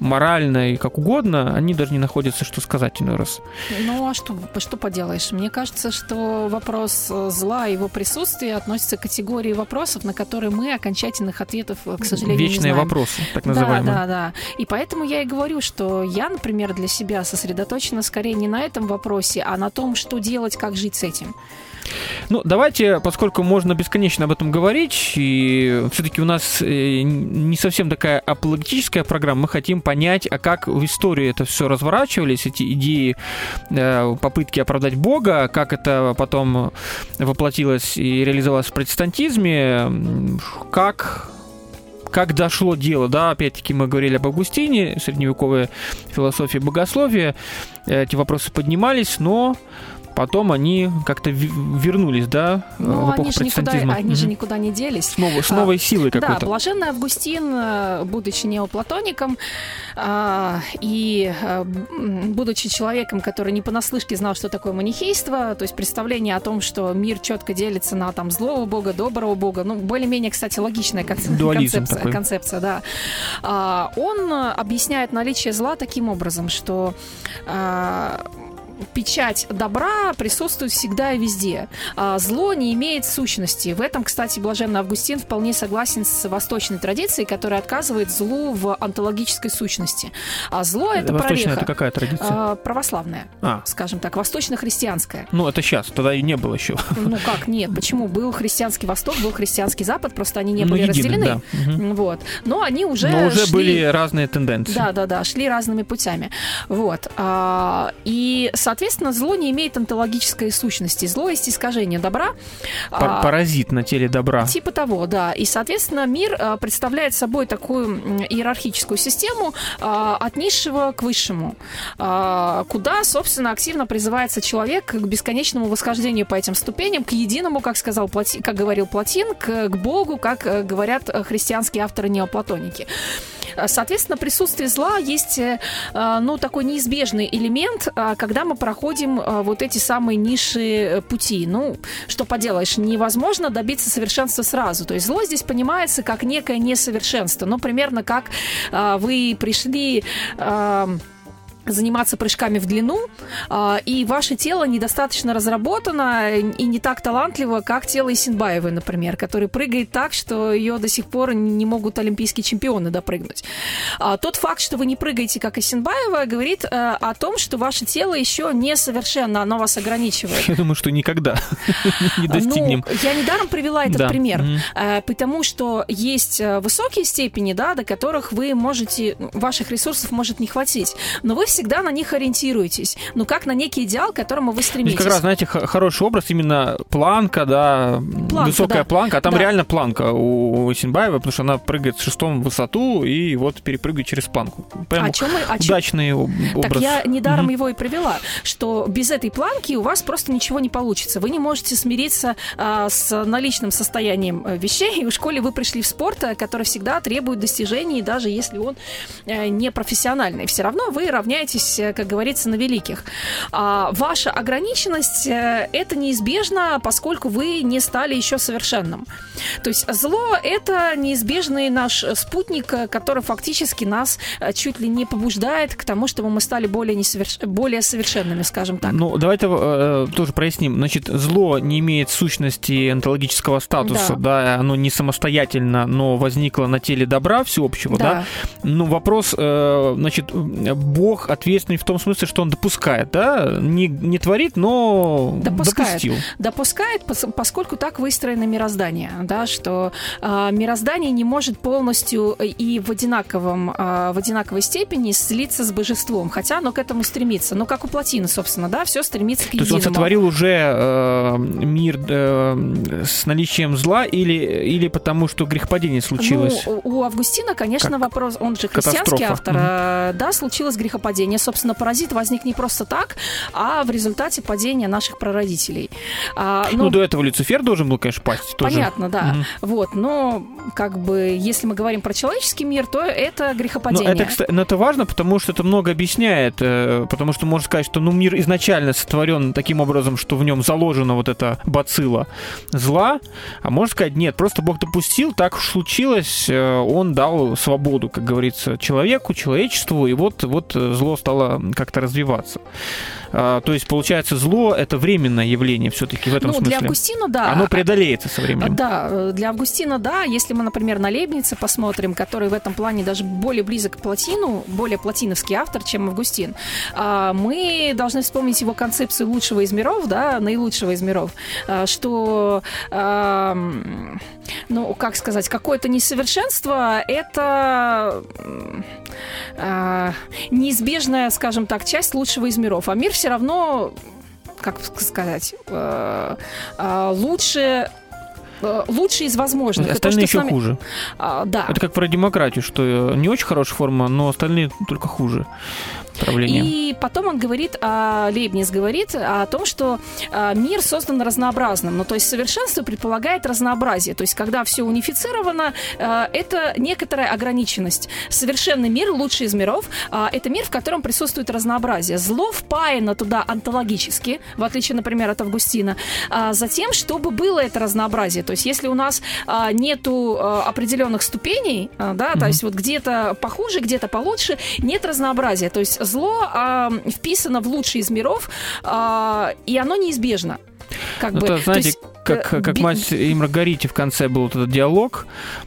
Speaker 2: морально, и как угодно, они даже не находятся, что сказать иной раз.
Speaker 3: Ну а что, что поделаешь? Мне кажется, что вопрос э, зла и его присутствия относится к категории вопросов, на которые мы окончательных ответов, э, к сожалению, не
Speaker 2: Вечные
Speaker 3: знаем.
Speaker 2: вопросы, так
Speaker 3: Да,
Speaker 2: называемые.
Speaker 3: да, да. И поэтому я и говорю, что я, например, для себя сосредоточена скорее не на этом вопросе, а на том, что делать, как жить с этим.
Speaker 2: Ну, давайте, поскольку можно бесконечно об этом говорить, и все-таки у нас э, не совсем такая апологетическая программа, мы хотим понять, а как в истории это все разворачивались, эти идеи, э, попытки оправдать Бога, как это потом воплотилось и реализовалось в протестантизме, как как дошло дело, да, опять-таки мы говорили об Августине, средневековая философия богословия, эти вопросы поднимались, но потом они как-то вернулись, да,
Speaker 3: Но
Speaker 2: в эпоху
Speaker 3: Ну, они же, никуда, они же никуда не делись.
Speaker 2: С новой, с
Speaker 3: А,
Speaker 2: новой силой
Speaker 3: Да,
Speaker 2: какой-то.
Speaker 3: блаженный Августин, э, будучи неоплатоником а, и э, будучи человеком, который не понаслышке знал, что такое манихейство, то есть представление о том, что мир четко делится на там злого бога, доброго бога, ну, более-менее, кстати, логичная концепция, концепция, да. А, Он объясняет наличие зла таким образом, что а, печать добра присутствует всегда и везде. А зло не имеет сущности. В этом, кстати, блаженный Августин вполне согласен с восточной традицией, которая отказывает злу в онтологической сущности. А зло это
Speaker 2: Восточная
Speaker 3: прореха.
Speaker 2: это какая традиция?
Speaker 3: А, православная,
Speaker 2: А,
Speaker 3: скажем так, восточно-христианская.
Speaker 2: ну это сейчас, тогда и не было еще.
Speaker 3: Ну как, нет, почему? Был христианский Восток, был христианский Запад, просто они не
Speaker 2: Ну,
Speaker 3: были
Speaker 2: единый,
Speaker 3: разделены.
Speaker 2: да.
Speaker 3: Вот. Но они уже
Speaker 2: Но уже
Speaker 3: шли-
Speaker 2: были разные тенденции.
Speaker 3: Да, да, да, шли разными путями. Вот. А, и, соответственно, зло не имеет онтологической сущности. Зло есть искажение добра.
Speaker 2: Пар-
Speaker 3: А,
Speaker 2: Паразит на теле добра.
Speaker 3: Типа того, да. И, соответственно, мир а, представляет собой такую иерархическую систему а, от низшего к высшему, куда, собственно, активно призывается человек к бесконечному восхождению по этим ступеням, к единому, как сказал Плати- как говорил Платин, к, к Богу, как э, говорят э, христианские авторы неоплатоники. А, Соответственно, присутствие зла есть, э, ну, такой неизбежный элемент, когда мы проходим а, вот эти самые ниши э, пути. Ну, что поделаешь, невозможно добиться совершенства сразу. То есть зло здесь понимается как некое несовершенство. Ну, примерно как а, вы пришли... заниматься прыжками в длину, а, и ваше тело недостаточно разработано и не так талантливо, как тело Исинбаевой, например, который прыгает так, что ее до сих пор не могут олимпийские чемпионы допрыгнуть. А, Тот факт, что вы не прыгаете, как Исинбаева, говорит э, о том, что ваше тело еще несовершенно, оно вас ограничивает.
Speaker 2: Я думаю, что никогда <laughs> не достигнем.
Speaker 3: Ну, я недаром привела этот
Speaker 2: Да.
Speaker 3: пример, э, потому что есть э, высокие степени, да, до которых вы можете, ваших ресурсов может не хватить, но вы все всегда на них ориентируетесь. Ну, как на некий идеал, к которому вы стремитесь.
Speaker 2: как раз, знаете, хороший образ именно планка, да,
Speaker 3: Планка,
Speaker 2: высокая
Speaker 3: да.
Speaker 2: планка, а там
Speaker 3: Да.
Speaker 2: реально планка у Синбаева, потому что она прыгает с шестом в высоту и вот перепрыгивает через планку. Прям
Speaker 3: О чем мы- о чем-
Speaker 2: удачный об- образ.
Speaker 3: Так я недаром
Speaker 2: Мгм.
Speaker 3: его и привела, что без этой планки у вас просто ничего не получится. Вы не можете смириться а, с наличным состоянием э, вещей. И в школе вы пришли в спорт, э, который всегда требует достижений, даже если он э, не профессиональный. Все равно вы равняетесь, э, как говорится, на великих. А ваша ограниченность э, это неизбежно, поскольку вы не стали еще совершенным. То есть зло это неизбежный наш спутник, э, который фактически нас чуть ли не побуждает к тому, чтобы мы стали более, несоверш- более совершенными, скажем так.
Speaker 2: Ну, давайте э, тоже проясним. Значит, зло не имеет сущности онтологического статуса, да, оно не самостоятельно, но возникло на теле добра всеобщего, да. Ну, вопрос, э, значит, Бог ответственный в том смысле, что он допускает, да, не, не творит, но
Speaker 3: Допускает.
Speaker 2: допустил.
Speaker 3: допускает, пос- поскольку так выстроено мироздание, да, что а, мироздание не может полностью и в одинаковом а, в одинаковой степени слиться с божеством, хотя оно к этому стремится. Ну, как у Плотины, собственно, да, все стремится к
Speaker 2: То есть он
Speaker 3: единому.
Speaker 2: сотворил уже э, мир э, с наличием зла или, или потому, что грехопадение случилось?
Speaker 3: Ну, у Августина, конечно,
Speaker 2: Как
Speaker 3: вопрос, он же христианский
Speaker 2: катастрофа.
Speaker 3: автор, э, да, случилось грехопадение. Собственно, паразит возник не просто так, а в результате падения наших прародителей. А,
Speaker 2: ну,
Speaker 3: ну,
Speaker 2: до этого Люцифер должен был, конечно, пасть тоже.
Speaker 3: Понятно, да.
Speaker 2: Мгм.
Speaker 3: Вот, но как бы, если мы говорим про человеческий мир, то это
Speaker 2: Но
Speaker 3: грехопадение.
Speaker 2: это, кстати, но это важно, потому что это много объясняет, э, потому что можно сказать, что ну, мир изначально сотворен таким образом, что в нем заложена вот эта бацилла зла, а можно сказать, нет, просто Бог допустил, так уж случилось, э, он дал свободу, как говорится, человеку, человечеству, и вот, вот э, зло стало как-то развиваться. А, То есть, получается, зло — это временное явление все-таки в этом
Speaker 3: ну,
Speaker 2: смысле.
Speaker 3: для Августина, да.
Speaker 2: Оно преодолеется со временем.
Speaker 3: Да, для Августина, да. Если мы, например, на Лейбница посмотрим, который в этом плане даже более близок к Платину, более платиновский автор, чем Августин, а, мы должны вспомнить его концепцию лучшего из миров, да, наилучшего из миров, а, что, ну, как сказать, какое-то несовершенство — это неизбежная, скажем так, часть лучшего из миров. А мир все равно как сказать, э, э, лучше э, лучше из возможных. То,
Speaker 2: Остальные
Speaker 3: что
Speaker 2: еще
Speaker 3: нами-
Speaker 2: хуже.
Speaker 3: А, да.
Speaker 2: Это как про демократию, что не очень хорошая форма, но остальные только хуже правления.
Speaker 3: И потом он говорит, а, Лейбниц говорит о том, что а, мир создан разнообразным. Ну, то есть совершенство предполагает разнообразие. То есть когда все унифицировано, а, это некоторая ограниченность. Совершенный мир, лучший из миров, а, это мир, в котором присутствует разнообразие. Зло впаяно туда онтологически, в отличие, например, от Августина, а, затем, чтобы было это разнообразие. То есть если у нас а, нету а, определенных ступеней, а, да, то есть вот где-то похуже, где-то получше, нет разнообразия. То есть зло а, вписано в лучший из миров, а, и оно неизбежно. Как
Speaker 2: Ну,
Speaker 3: бы,
Speaker 2: это,
Speaker 3: то
Speaker 2: знаете,
Speaker 3: есть,
Speaker 2: как,
Speaker 3: э,
Speaker 2: как мать и Маргарите в конце был вот этот диалог,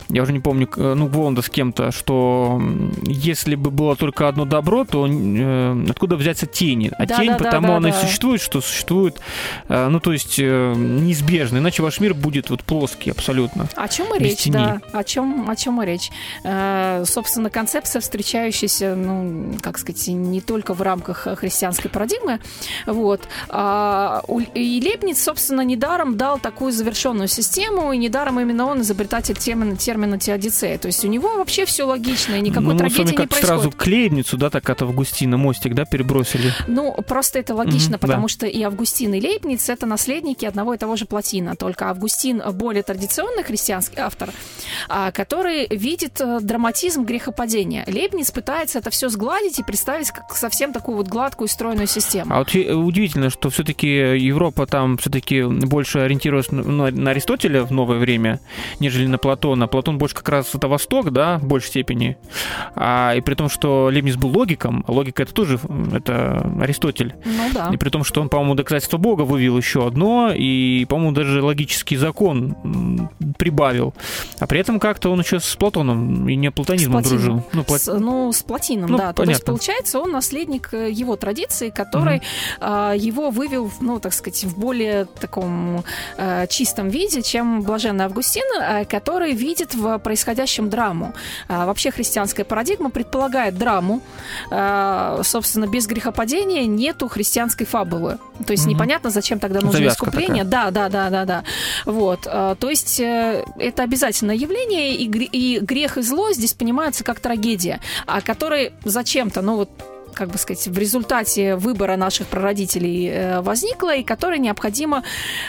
Speaker 2: я уже не помню, к- ну, Воланда с кем-то, что если бы было только одно добро, то э, откуда взяться тени? А
Speaker 3: Да,
Speaker 2: тень,
Speaker 3: да, да,
Speaker 2: потому
Speaker 3: да,
Speaker 2: она и
Speaker 3: да.
Speaker 2: существует, что существует, э, ну, то есть э, неизбежно, иначе ваш мир будет вот плоский абсолютно.
Speaker 3: О чем и речь,
Speaker 2: тени.
Speaker 3: да. О чем, о чем и речь. Э, собственно, концепция, встречающаяся, ну, как сказать, не только в рамках э, христианской парадигмы. Вот. А, и Лейбниц, собственно, недаром дал такую завершенную систему, и недаром именно он изобретатель термина, термина теодицея. То есть у него вообще все логично, и никакой
Speaker 2: ну,
Speaker 3: трагедии не
Speaker 2: как
Speaker 3: происходит.
Speaker 2: сразу к Лейбницу, да, так от Августина мостик, да, перебросили.
Speaker 3: Ну, просто это логично,
Speaker 2: Мгм,
Speaker 3: потому
Speaker 2: да.
Speaker 3: что и Августин, и Лейбниц — это наследники одного и того же Платина. Только Августин более традиционный христианский автор, а, который видит э, драматизм грехопадения. Лейбниц пытается это все сгладить и представить как совсем такую вот гладкую, стройную систему.
Speaker 2: А вот удивительно, что все-таки Европа там все-таки больше ориентировалась на, ну, на Аристотеля в новое время, нежели на Платона. Платон больше как раз это Восток, да, в большей степени. А, и при том, что Лебниц был логиком, а логика это тоже это Аристотель.
Speaker 3: Ну да.
Speaker 2: И при том, что он, по-моему, доказательство Бога вывел еще одно, и, по-моему, даже логический закон прибавил. А при этом как-то он еще с Платоном и неоплатонизмом
Speaker 3: С Платином.
Speaker 2: дружил. Ну, Пла-
Speaker 3: С- ну, с Платином,
Speaker 2: Ну,
Speaker 3: да. То есть,
Speaker 2: понятно.
Speaker 3: получается, он наследник э, его традиции, который а, его вывел, ну, так сказать, в более таком э, чистом виде, чем блаженный Августин, э, который видит в происходящем драму. Э, вообще христианская парадигма предполагает драму. Э, собственно, без грехопадения нету христианской фабулы. То есть
Speaker 2: Мгм.
Speaker 3: непонятно, зачем тогда нужно
Speaker 2: Завязка
Speaker 3: искупление. Да, да, да, да, да. Вот. э, То есть э, это обязательное явление, и и грех и зло здесь понимаются как трагедия, а который зачем-то, ну вот как бы сказать, в результате выбора наших прародителей э, возникла и которое необходимо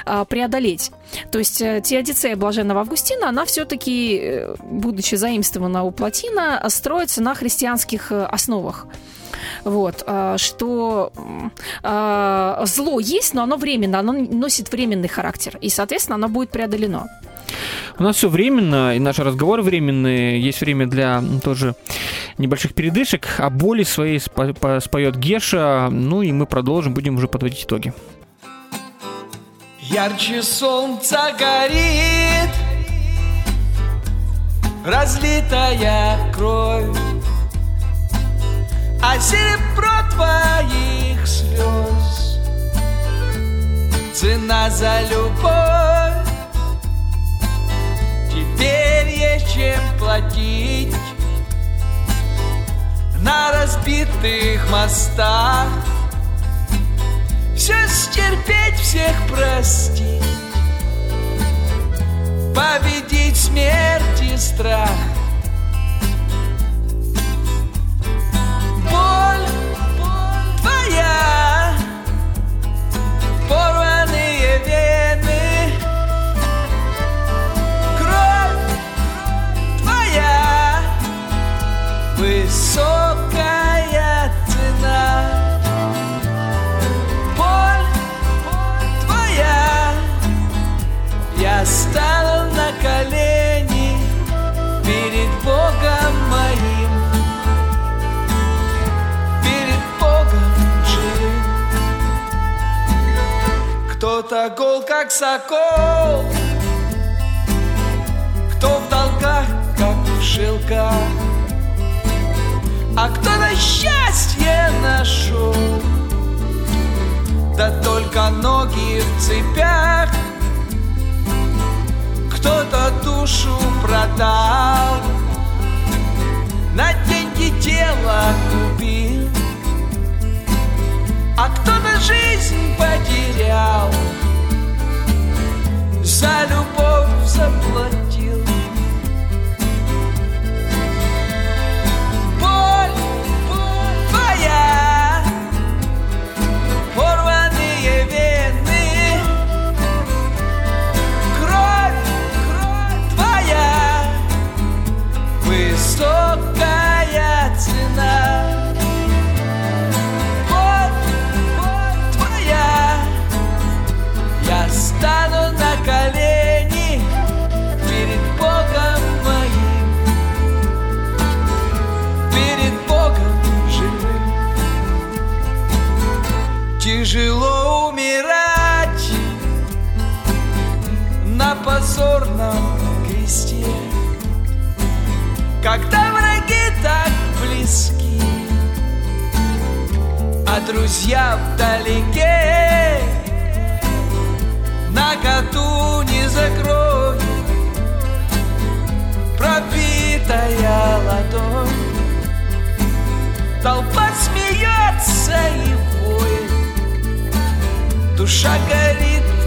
Speaker 3: а, преодолеть. То есть э, теодицея блаженного Августина, она все-таки, будучи заимствована у Платина, строится на христианских э, основах. Вот, что зло есть, но оно временно, оно носит временный характер, и, соответственно, оно будет преодолено.
Speaker 2: У нас все временно, и наши разговоры временные. Есть время для тоже небольших передышек. О боли своей спо- по- споет Геша. Ну и мы продолжим, будем уже подводить итоги.
Speaker 4: Ярче солнца горит Разлитая кровь А серебро твоих слез Цена за любовь Теперь есть чем платить. На разбитых мостах. Все стерпеть, всех простить. Победить смерть и страх. Боль, боль твоя. Порванные Кто-то гол, как сокол. Кто в долгах, как в шелках. А кто-то счастье нашел? Да только ноги в цепях. Кто-то душу продал. На деньги тело купил. А кто-то жизнь потерял За любовь заплатил Боль, Тяжело умирать на позорном кресте, когда враги так близки, а друзья вдалеке. Наготу не закрою пробитая ладонь. Толпа смеется и chacarito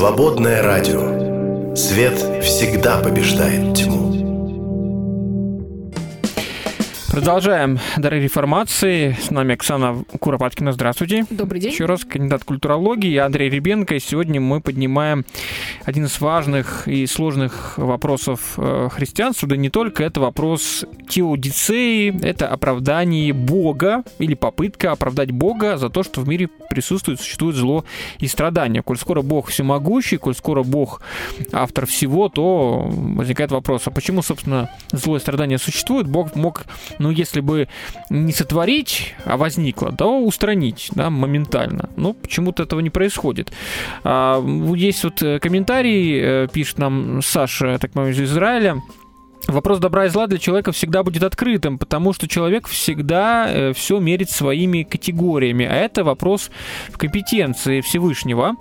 Speaker 1: Свободное радио. Свет всегда побеждает тьму.
Speaker 2: Продолжаем дары реформации. С нами Оксана Куропаткина. Здравствуйте.
Speaker 3: Добрый день.
Speaker 2: Еще раз кандидат культурологии, я Андрей Ребенко, и сегодня мы поднимаем один из важных и сложных вопросов э, христианства, да не только, это вопрос теодицеи, это оправдание Бога или попытка оправдать Бога за то, что в мире присутствует, существует зло и страдания. Коль скоро Бог всемогущий, коль скоро Бог автор всего, то возникает вопрос, а почему, собственно, зло и страдания существует? Бог мог, ну, если бы не сотворить, а возникло, то устранить, да, моментально. Но почему-то этого не происходит. А, есть вот э, комментарий, э, пишет нам Саша, так понимаю, из Израиля. Вопрос добра и зла для человека всегда будет открытым, потому что человек всегда все мерит своими категориями, а это вопрос в компетенции Всевышнего.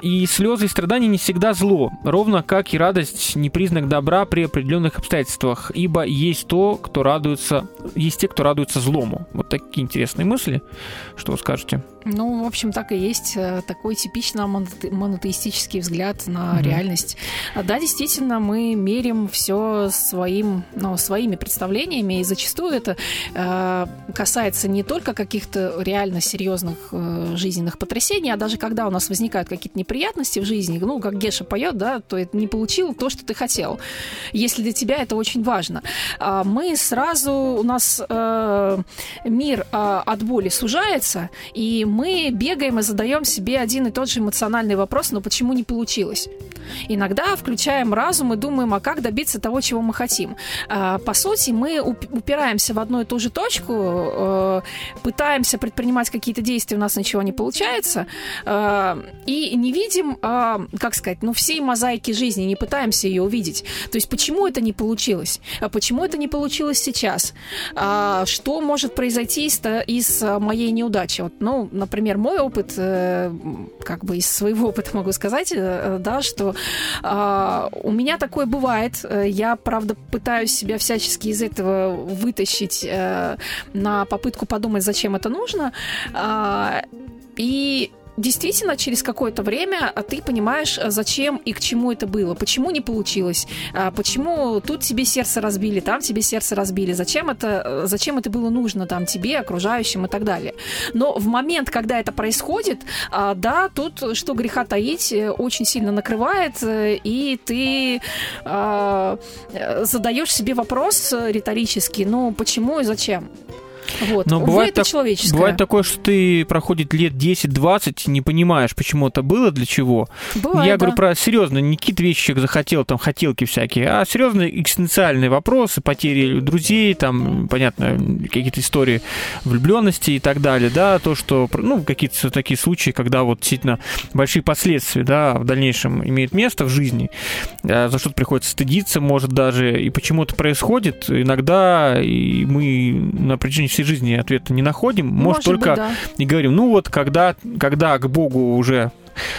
Speaker 2: И слезы и страдания не всегда зло, ровно как и радость не признак добра при определенных обстоятельствах, ибо есть то, кто радуется, есть те, кто радуется злому. Вот такие интересные мысли. Что вы скажете?
Speaker 3: Ну, в общем, так и есть э, такой типично моноте- монотеистический взгляд на
Speaker 2: Мгм.
Speaker 3: реальность. А, Да, действительно, мы мерим все своим, ну, своими представлениями, и зачастую это э, касается не только каких-то реально серьезных э, жизненных потрясений, а даже когда у нас возникают какие-то неприятности в жизни, ну, как Геша поет, да, то это не получил то, что ты хотел. Если для тебя это очень важно. А Мы сразу, у нас э, мир э, от боли сужается, и мы бегаем и задаем себе один и тот же эмоциональный вопрос, но почему не получилось? Иногда включаем разум и думаем, а как добиться того, чего мы хотим. А, По сути, мы уп- упираемся в одну и ту же точку, э, пытаемся предпринимать какие-то действия, у нас ничего не получается, э, и не видим, а, как сказать, ну, всей мозаики жизни, не пытаемся ее увидеть. То есть почему это не получилось? А Почему это не получилось сейчас? А, Что может произойти из, моей неудачи? Вот, ну, например, мой опыт, э, как бы из своего опыта могу сказать, э, да, что а, у меня такое бывает. Э, Я, правда, пытаюсь себя всячески из этого вытащить на попытку подумать, зачем это нужно. А, И действительно, через какое-то время а, ты понимаешь, а, зачем и к чему это было, почему не получилось, а, почему тут тебе сердце разбили, там тебе сердце разбили, зачем это, э, зачем это было нужно там тебе, окружающим и так далее. Но в момент, когда это происходит, да, тут, что греха таить, э, очень сильно накрывает, э, и ты э, задаешь себе вопрос э, риторический, ну почему и зачем? Вот.
Speaker 2: Но
Speaker 3: Увы,
Speaker 2: бывает
Speaker 3: это
Speaker 2: так-
Speaker 3: человеческое.
Speaker 2: Бывает такое, что ты проходит лет 10-20, не понимаешь, почему это было, для чего.
Speaker 3: Бывает,
Speaker 2: Я
Speaker 3: да.
Speaker 2: говорю про серьезно, не какие-то вещи захотел, там, хотелки всякие, а серьезные экзистенциальные вопросы, потери друзей, там, понятно, какие-то истории влюбленности и так далее, да, то, что, ну, какие-то такие случаи, когда вот действительно большие последствия, да, в дальнейшем имеют место в жизни, э, за что-то приходится стыдиться, может даже, и почему это происходит, иногда и мы на протяжении всей жизни ответа не находим, может,
Speaker 3: быть,
Speaker 2: только
Speaker 3: да.
Speaker 2: и говорим, ну вот когда, когда к Богу уже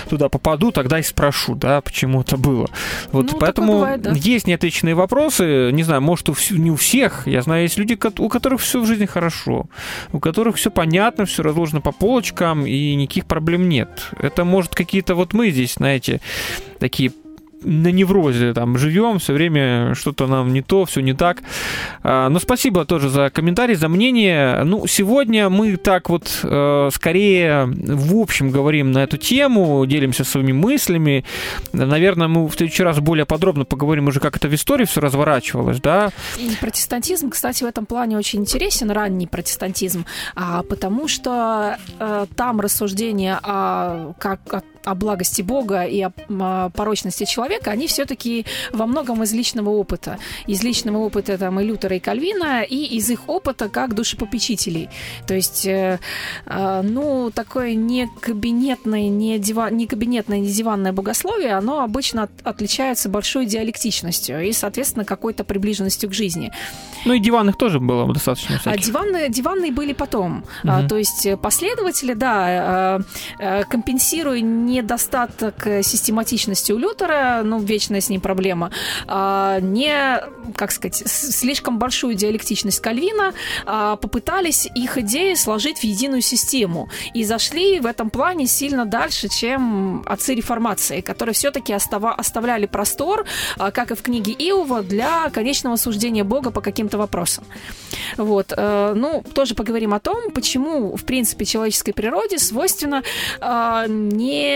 Speaker 2: туда попаду, тогда и спрошу, да, почему это было. Вот
Speaker 3: Ну,
Speaker 2: поэтому
Speaker 3: бывает, да.
Speaker 2: есть неотвеченные вопросы, не знаю, может, у не у всех, я знаю, есть люди, у которых все в жизни хорошо, у которых все понятно, все разложено по полочкам, и никаких проблем нет. Это может какие-то вот мы здесь, знаете, такие на неврозе там живем, все время что-то нам не то, все не так. А, Но спасибо тоже за комментарий, за мнение. Ну, сегодня мы так вот э, скорее в общем говорим на эту тему, делимся своими мыслями. Наверное, мы в следующий раз более подробно поговорим уже, как это в истории все разворачивалось, да?
Speaker 3: И протестантизм, кстати, в этом плане очень интересен, ранний протестантизм, а, потому что э, там рассуждения о, как, о, о благости Бога и о, порочности человека, они все-таки во многом из личного опыта. Из личного опыта там, и Лютера, и Кальвина, и из их опыта как душепопечителей. То есть, э, э, ну, такое не кабинетное, не, дива, не кабинетное, не диванное богословие, оно обычно от- отличается большой диалектичностью и, соответственно, какой-то приближенностью к жизни.
Speaker 2: Ну и диванных тоже было достаточно
Speaker 3: А
Speaker 2: всяких.
Speaker 3: диванные, диванные были потом. А,
Speaker 2: Мгм.
Speaker 3: то есть э, последователи, да, э, э, компенсируя недостаток э, систематичности у Лютера, ну, вечная с ним проблема, а, не, как сказать, слишком большую диалектичность Кальвина, а, попытались их идеи сложить в единую систему и зашли в этом плане сильно дальше, чем отцы реформации, которые все-таки оставляли простор, а, как и в книге Иова, для конечного суждения Бога по каким-то вопросам. Вот. э, Ну, тоже поговорим о том, почему, в принципе, человеческой природе свойственно э,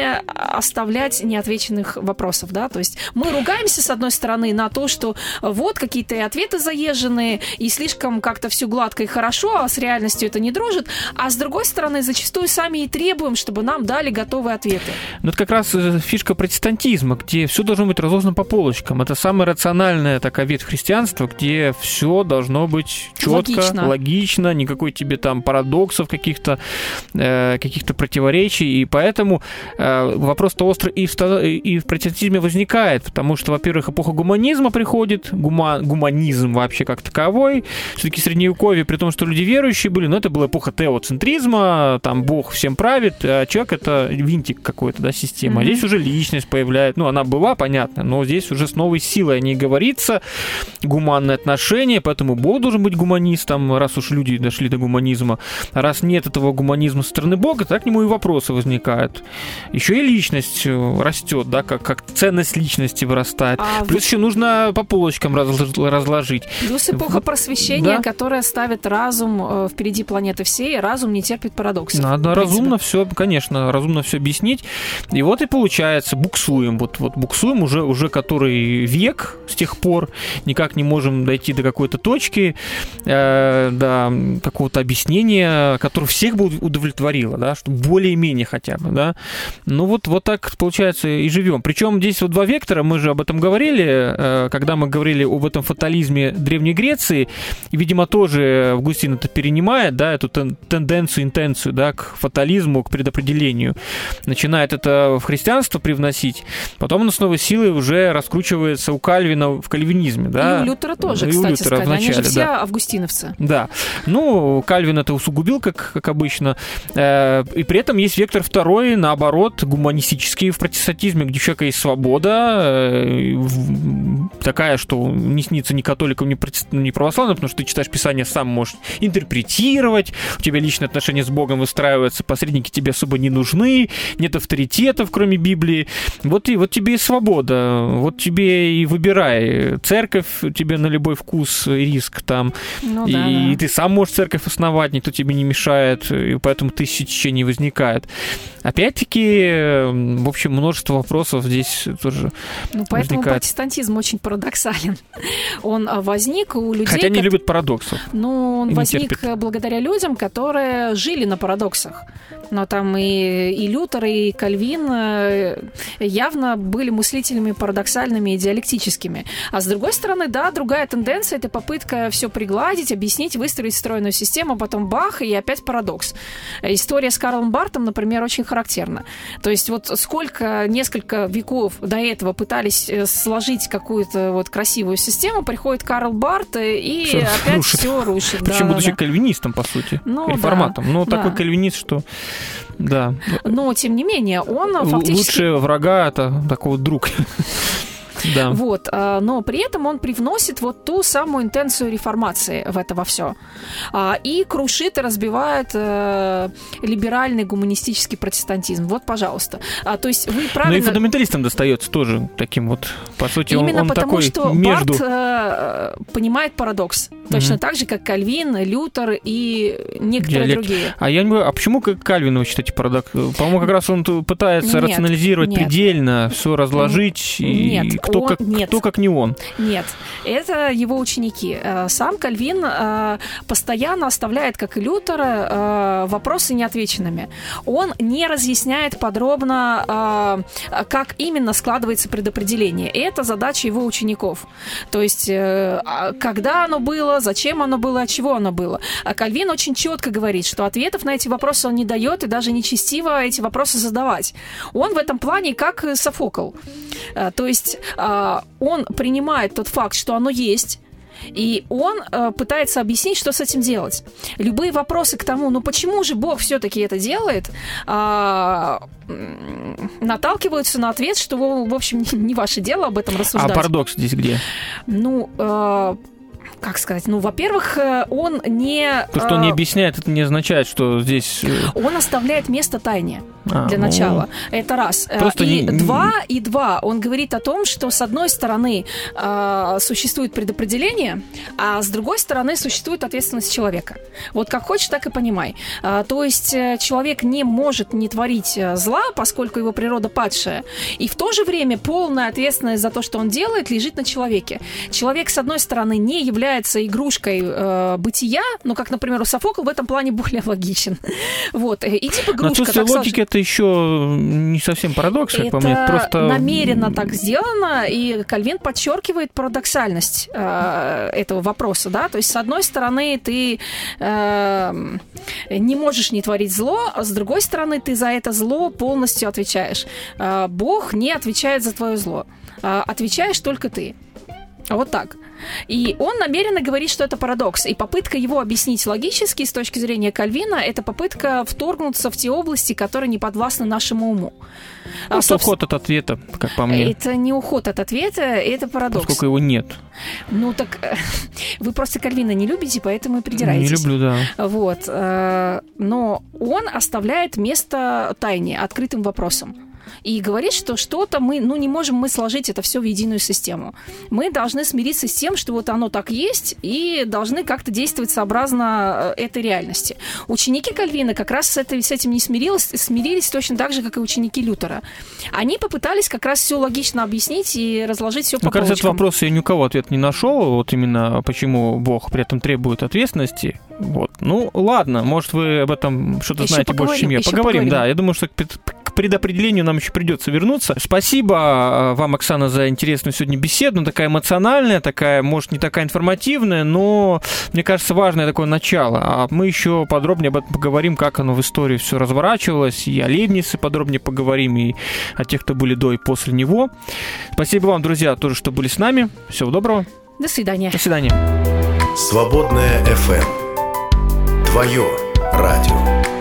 Speaker 3: не оставлять неотвеченных вопросов, да, то есть мы ругаемся, с одной стороны, на то, что вот какие-то ответы заезженные, и слишком как-то все гладко и хорошо, а с реальностью это не дружит, а с другой стороны, зачастую сами и требуем, чтобы нам дали готовые ответы.
Speaker 2: Ну, это как раз э, фишка протестантизма, где все должно быть разложено по полочкам. Это самая рациональная такая ветвь христианства, где все должно быть четко,
Speaker 3: Логично.
Speaker 2: логично, никакой тебе там парадоксов каких-то, э, каких-то противоречий. И поэтому э, вопрос-то острый и в, и в протестантизме возникает, потому что, во-первых, эпоха гуманизма приходит, гума- гуманизм вообще как таковой. Все-таки средневековье, при том, что люди верующие были, но это была эпоха теоцентризма, там Бог всем правит, а человек это винтик какой-то, да, система. А
Speaker 3: Мгм.
Speaker 2: здесь уже личность появляется. Ну, она была, понятно, но здесь уже с новой силой о ней говорится. Гуманное отношение, поэтому Бог должен быть гуманистом, раз уж люди дошли до гуманизма. А раз нет этого гуманизма со стороны Бога, так к нему и вопросы возникают. Еще и личность э, растет, да, как, как ценность личности вырастает.
Speaker 3: А
Speaker 2: Плюс еще нужно по полочкам разлож- разложить.
Speaker 3: Плюс эпоха
Speaker 2: Вот,
Speaker 3: просвещения,
Speaker 2: да.
Speaker 3: которая ставит разум э, впереди планеты всей, разум не терпит парадоксов.
Speaker 2: Надо разумно все, конечно, разумно все объяснить. И вот и получается, буксуем. Вот, вот буксуем уже, уже который век с тех пор, никак не можем дойти до какой-то точки, э, до какого-то объяснения, которое всех бы удовлетворило, да, что более-менее хотя бы, да. Ну вот, вот так, получается, и живем. Причем здесь вот два вектора, мы же об этом говорили, э, когда мы говорили об этом фатализме Древней Греции, и, видимо, тоже Августин это перенимает, да, эту тен- тенденцию, интенцию, да, к фатализму, к предопределению. Начинает это в христианство привносить, потом оно с новой силой уже раскручивается у Кальвина в кальвинизме, да.
Speaker 3: И у Лютера тоже,
Speaker 2: И у
Speaker 3: кстати
Speaker 2: Лютера
Speaker 3: сказать. Они же
Speaker 2: вначале,
Speaker 3: все
Speaker 2: да.
Speaker 3: августиновцы.
Speaker 2: Да. Ну, Кальвин это усугубил, как, как обычно. Э, И при этом есть вектор второй, наоборот, гуманистический в протестантизме, где у человека есть свобода, э, такая, что не снится ни католикам, ни, ни православным, потому что ты читаешь Писание, сам можешь интерпретировать, у тебя личные отношения с Богом выстраиваются, посредники тебе особо не нужны, нет авторитетов, кроме Библии. Вот, и, вот тебе и свобода, вот тебе и выбирай. Церковь тебе на любой вкус и риск там,
Speaker 3: Ну
Speaker 2: и,
Speaker 3: да,
Speaker 2: и
Speaker 3: да.
Speaker 2: ты сам можешь церковь основать, никто тебе не мешает, и поэтому тысячи течений возникает. Опять-таки, в общем, множество вопросов здесь тоже.
Speaker 3: Ну, поэтому
Speaker 2: возникает.
Speaker 3: протестантизм очень парадоксален. <laughs> Он а, возник у людей...
Speaker 2: Хотя не
Speaker 3: кот-
Speaker 2: любят парадоксов.
Speaker 3: Ну, он возник
Speaker 2: терпит.
Speaker 3: благодаря людям, которые жили на парадоксах. Но там и, и Лютер, и Кальвин э, явно были мыслителями парадоксальными и диалектическими. А с другой стороны, да, другая тенденция – это попытка все пригладить, объяснить, выстроить стройную систему, а потом бах, и опять парадокс. История с Карлом Бартом, например, очень характерна. То есть вот сколько, несколько веков до этого пытались э, сложить какую-то вот красивую систему, приходит Карл Барт э, и
Speaker 2: Всё
Speaker 3: опять
Speaker 2: рушит.
Speaker 3: все рушит.
Speaker 2: Причем
Speaker 3: да,
Speaker 2: будучи
Speaker 3: да.
Speaker 2: кальвинистом, по сути,
Speaker 3: Ну,
Speaker 2: реформатом. Но
Speaker 3: да.
Speaker 2: такой кальвинист, что да.
Speaker 3: Но, тем не менее, он фактически...
Speaker 2: Лучше врага это такой вот друг. Да.
Speaker 3: Вот, а, но при этом он привносит вот ту самую интенцию реформации в это во все. И крушит и разбивает э, либеральный гуманистический протестантизм. Вот, пожалуйста. А, То есть вы
Speaker 2: Ну и
Speaker 3: правильно...
Speaker 2: фундаменталистам достается тоже таким вот, по сути, он,
Speaker 3: Именно
Speaker 2: он
Speaker 3: потому,
Speaker 2: такой
Speaker 3: что
Speaker 2: между.
Speaker 3: Барт э, понимает парадокс. Точно
Speaker 2: Мгм.
Speaker 3: так же, как Кальвин, Лютер и некоторые
Speaker 2: Диалект.
Speaker 3: другие.
Speaker 2: А я не понимаю, а почему Кальвин вы считаете парадокс? По-моему, как раз он пытается
Speaker 3: Нет,
Speaker 2: рационализировать
Speaker 3: нет.
Speaker 2: предельно, все разложить, и
Speaker 3: Нет,
Speaker 2: кто,
Speaker 3: он-
Speaker 2: как,
Speaker 3: нет.
Speaker 2: кто как не он.
Speaker 3: Нет, это его ученики. Э, Сам Кальвин э, постоянно оставляет, как и Лютер, э, вопросы неотвеченными. Он не разъясняет подробно, как именно складывается предопределение. И это задача его учеников. То есть, а когда оно было, зачем оно было, от чего оно было. А Кальвин очень четко говорит, что ответов на эти вопросы он не дает и даже нечестиво эти вопросы задавать. Он в этом плане как Софокл. То есть он принимает тот факт, что оно есть, И он э, пытается объяснить, что с этим делать. Любые вопросы к тому, ну почему же Бог все-таки это делает, а, м, наталкиваются на ответ, что, в общем, <laughs> не ваше дело об этом
Speaker 2: А
Speaker 3: рассуждать.
Speaker 2: парадокс здесь где?
Speaker 3: Ну, э, как сказать, ну, во-первых, э, он не...
Speaker 2: То, что он не
Speaker 3: э,
Speaker 2: объясняет, это не означает, что здесь... э,
Speaker 3: он оставляет место тайне
Speaker 2: а,
Speaker 3: для
Speaker 2: ну,
Speaker 3: начала. Это раз.
Speaker 2: Просто
Speaker 3: и
Speaker 2: не-
Speaker 3: два, и два. Он говорит о том, что с одной стороны существует предопределение, а с другой стороны существует ответственность человека. Вот как хочешь, так и понимай. То есть человек не может не творить зла, поскольку его природа падшая. И в то же время полная ответственность за то, что он делает, лежит на человеке. Человек, с одной стороны, не является игрушкой э, бытия, но, как, например, у Софокл в этом плане более логичен. <laughs> Вот. И типа
Speaker 2: Но
Speaker 3: игрушка.
Speaker 2: отсутствие
Speaker 3: так
Speaker 2: логики это еще не совсем парадокс, как по мне.
Speaker 3: Это
Speaker 2: Просто
Speaker 3: намеренно так сделано, и Кальвин подчеркивает парадоксальность э, этого вопроса, да, то есть с одной стороны ты э, не можешь не творить зло, а с другой стороны ты за это зло полностью отвечаешь. Э, Бог не отвечает за твое зло, Э, отвечаешь только ты. Вот так. И он намеренно говорит, что это парадокс. И попытка его объяснить логически с точки зрения Кальвина, это попытка вторгнуться в те области, которые не подвластны нашему уму. А,
Speaker 2: просто
Speaker 3: собственно,
Speaker 2: уход от ответа, как по мне.
Speaker 3: это не уход от ответа, это парадокс.
Speaker 2: Поскольку его нет.
Speaker 3: Ну так э, <laughs> вы просто Кальвина не любите, поэтому и
Speaker 2: Не
Speaker 3: придираетесь.
Speaker 2: люблю, да.
Speaker 3: Вот. э, Но он оставляет место тайне, открытым вопросом. И говорит, что что-то мы, ну, не можем мы сложить это все в единую систему. Мы должны смириться с тем, что вот оно так есть, и должны как-то действовать сообразно э, этой реальности. Ученики Кальвина как раз с, этой, с этим не смирились, смирились точно так же, как и ученики Лютера. Они попытались как раз все логично объяснить и разложить все по
Speaker 2: Мне кажется, этот вопрос я ни у кого ответ не нашел. Вот именно почему Бог при этом требует ответственности. Вот. Ну, ладно, может, вы об этом что-то знаете больше, чем я. Поговорим,
Speaker 3: поговорим.
Speaker 2: да. Я думаю, что к предопределению нам еще придется вернуться. Спасибо э, вам, Оксана, за интересную сегодня беседу. Она такая эмоциональная, такая, может, не такая информативная, но, мне кажется, важное такое начало. А мы еще подробнее об этом поговорим, как оно в истории все разворачивалось. И о Лейбнице подробнее поговорим, и о тех, кто были до и после него. Спасибо вам, друзья, тоже, что были с нами. Всего доброго.
Speaker 3: До свидания.
Speaker 2: До свидания.
Speaker 1: Свободная FM. Твое радио.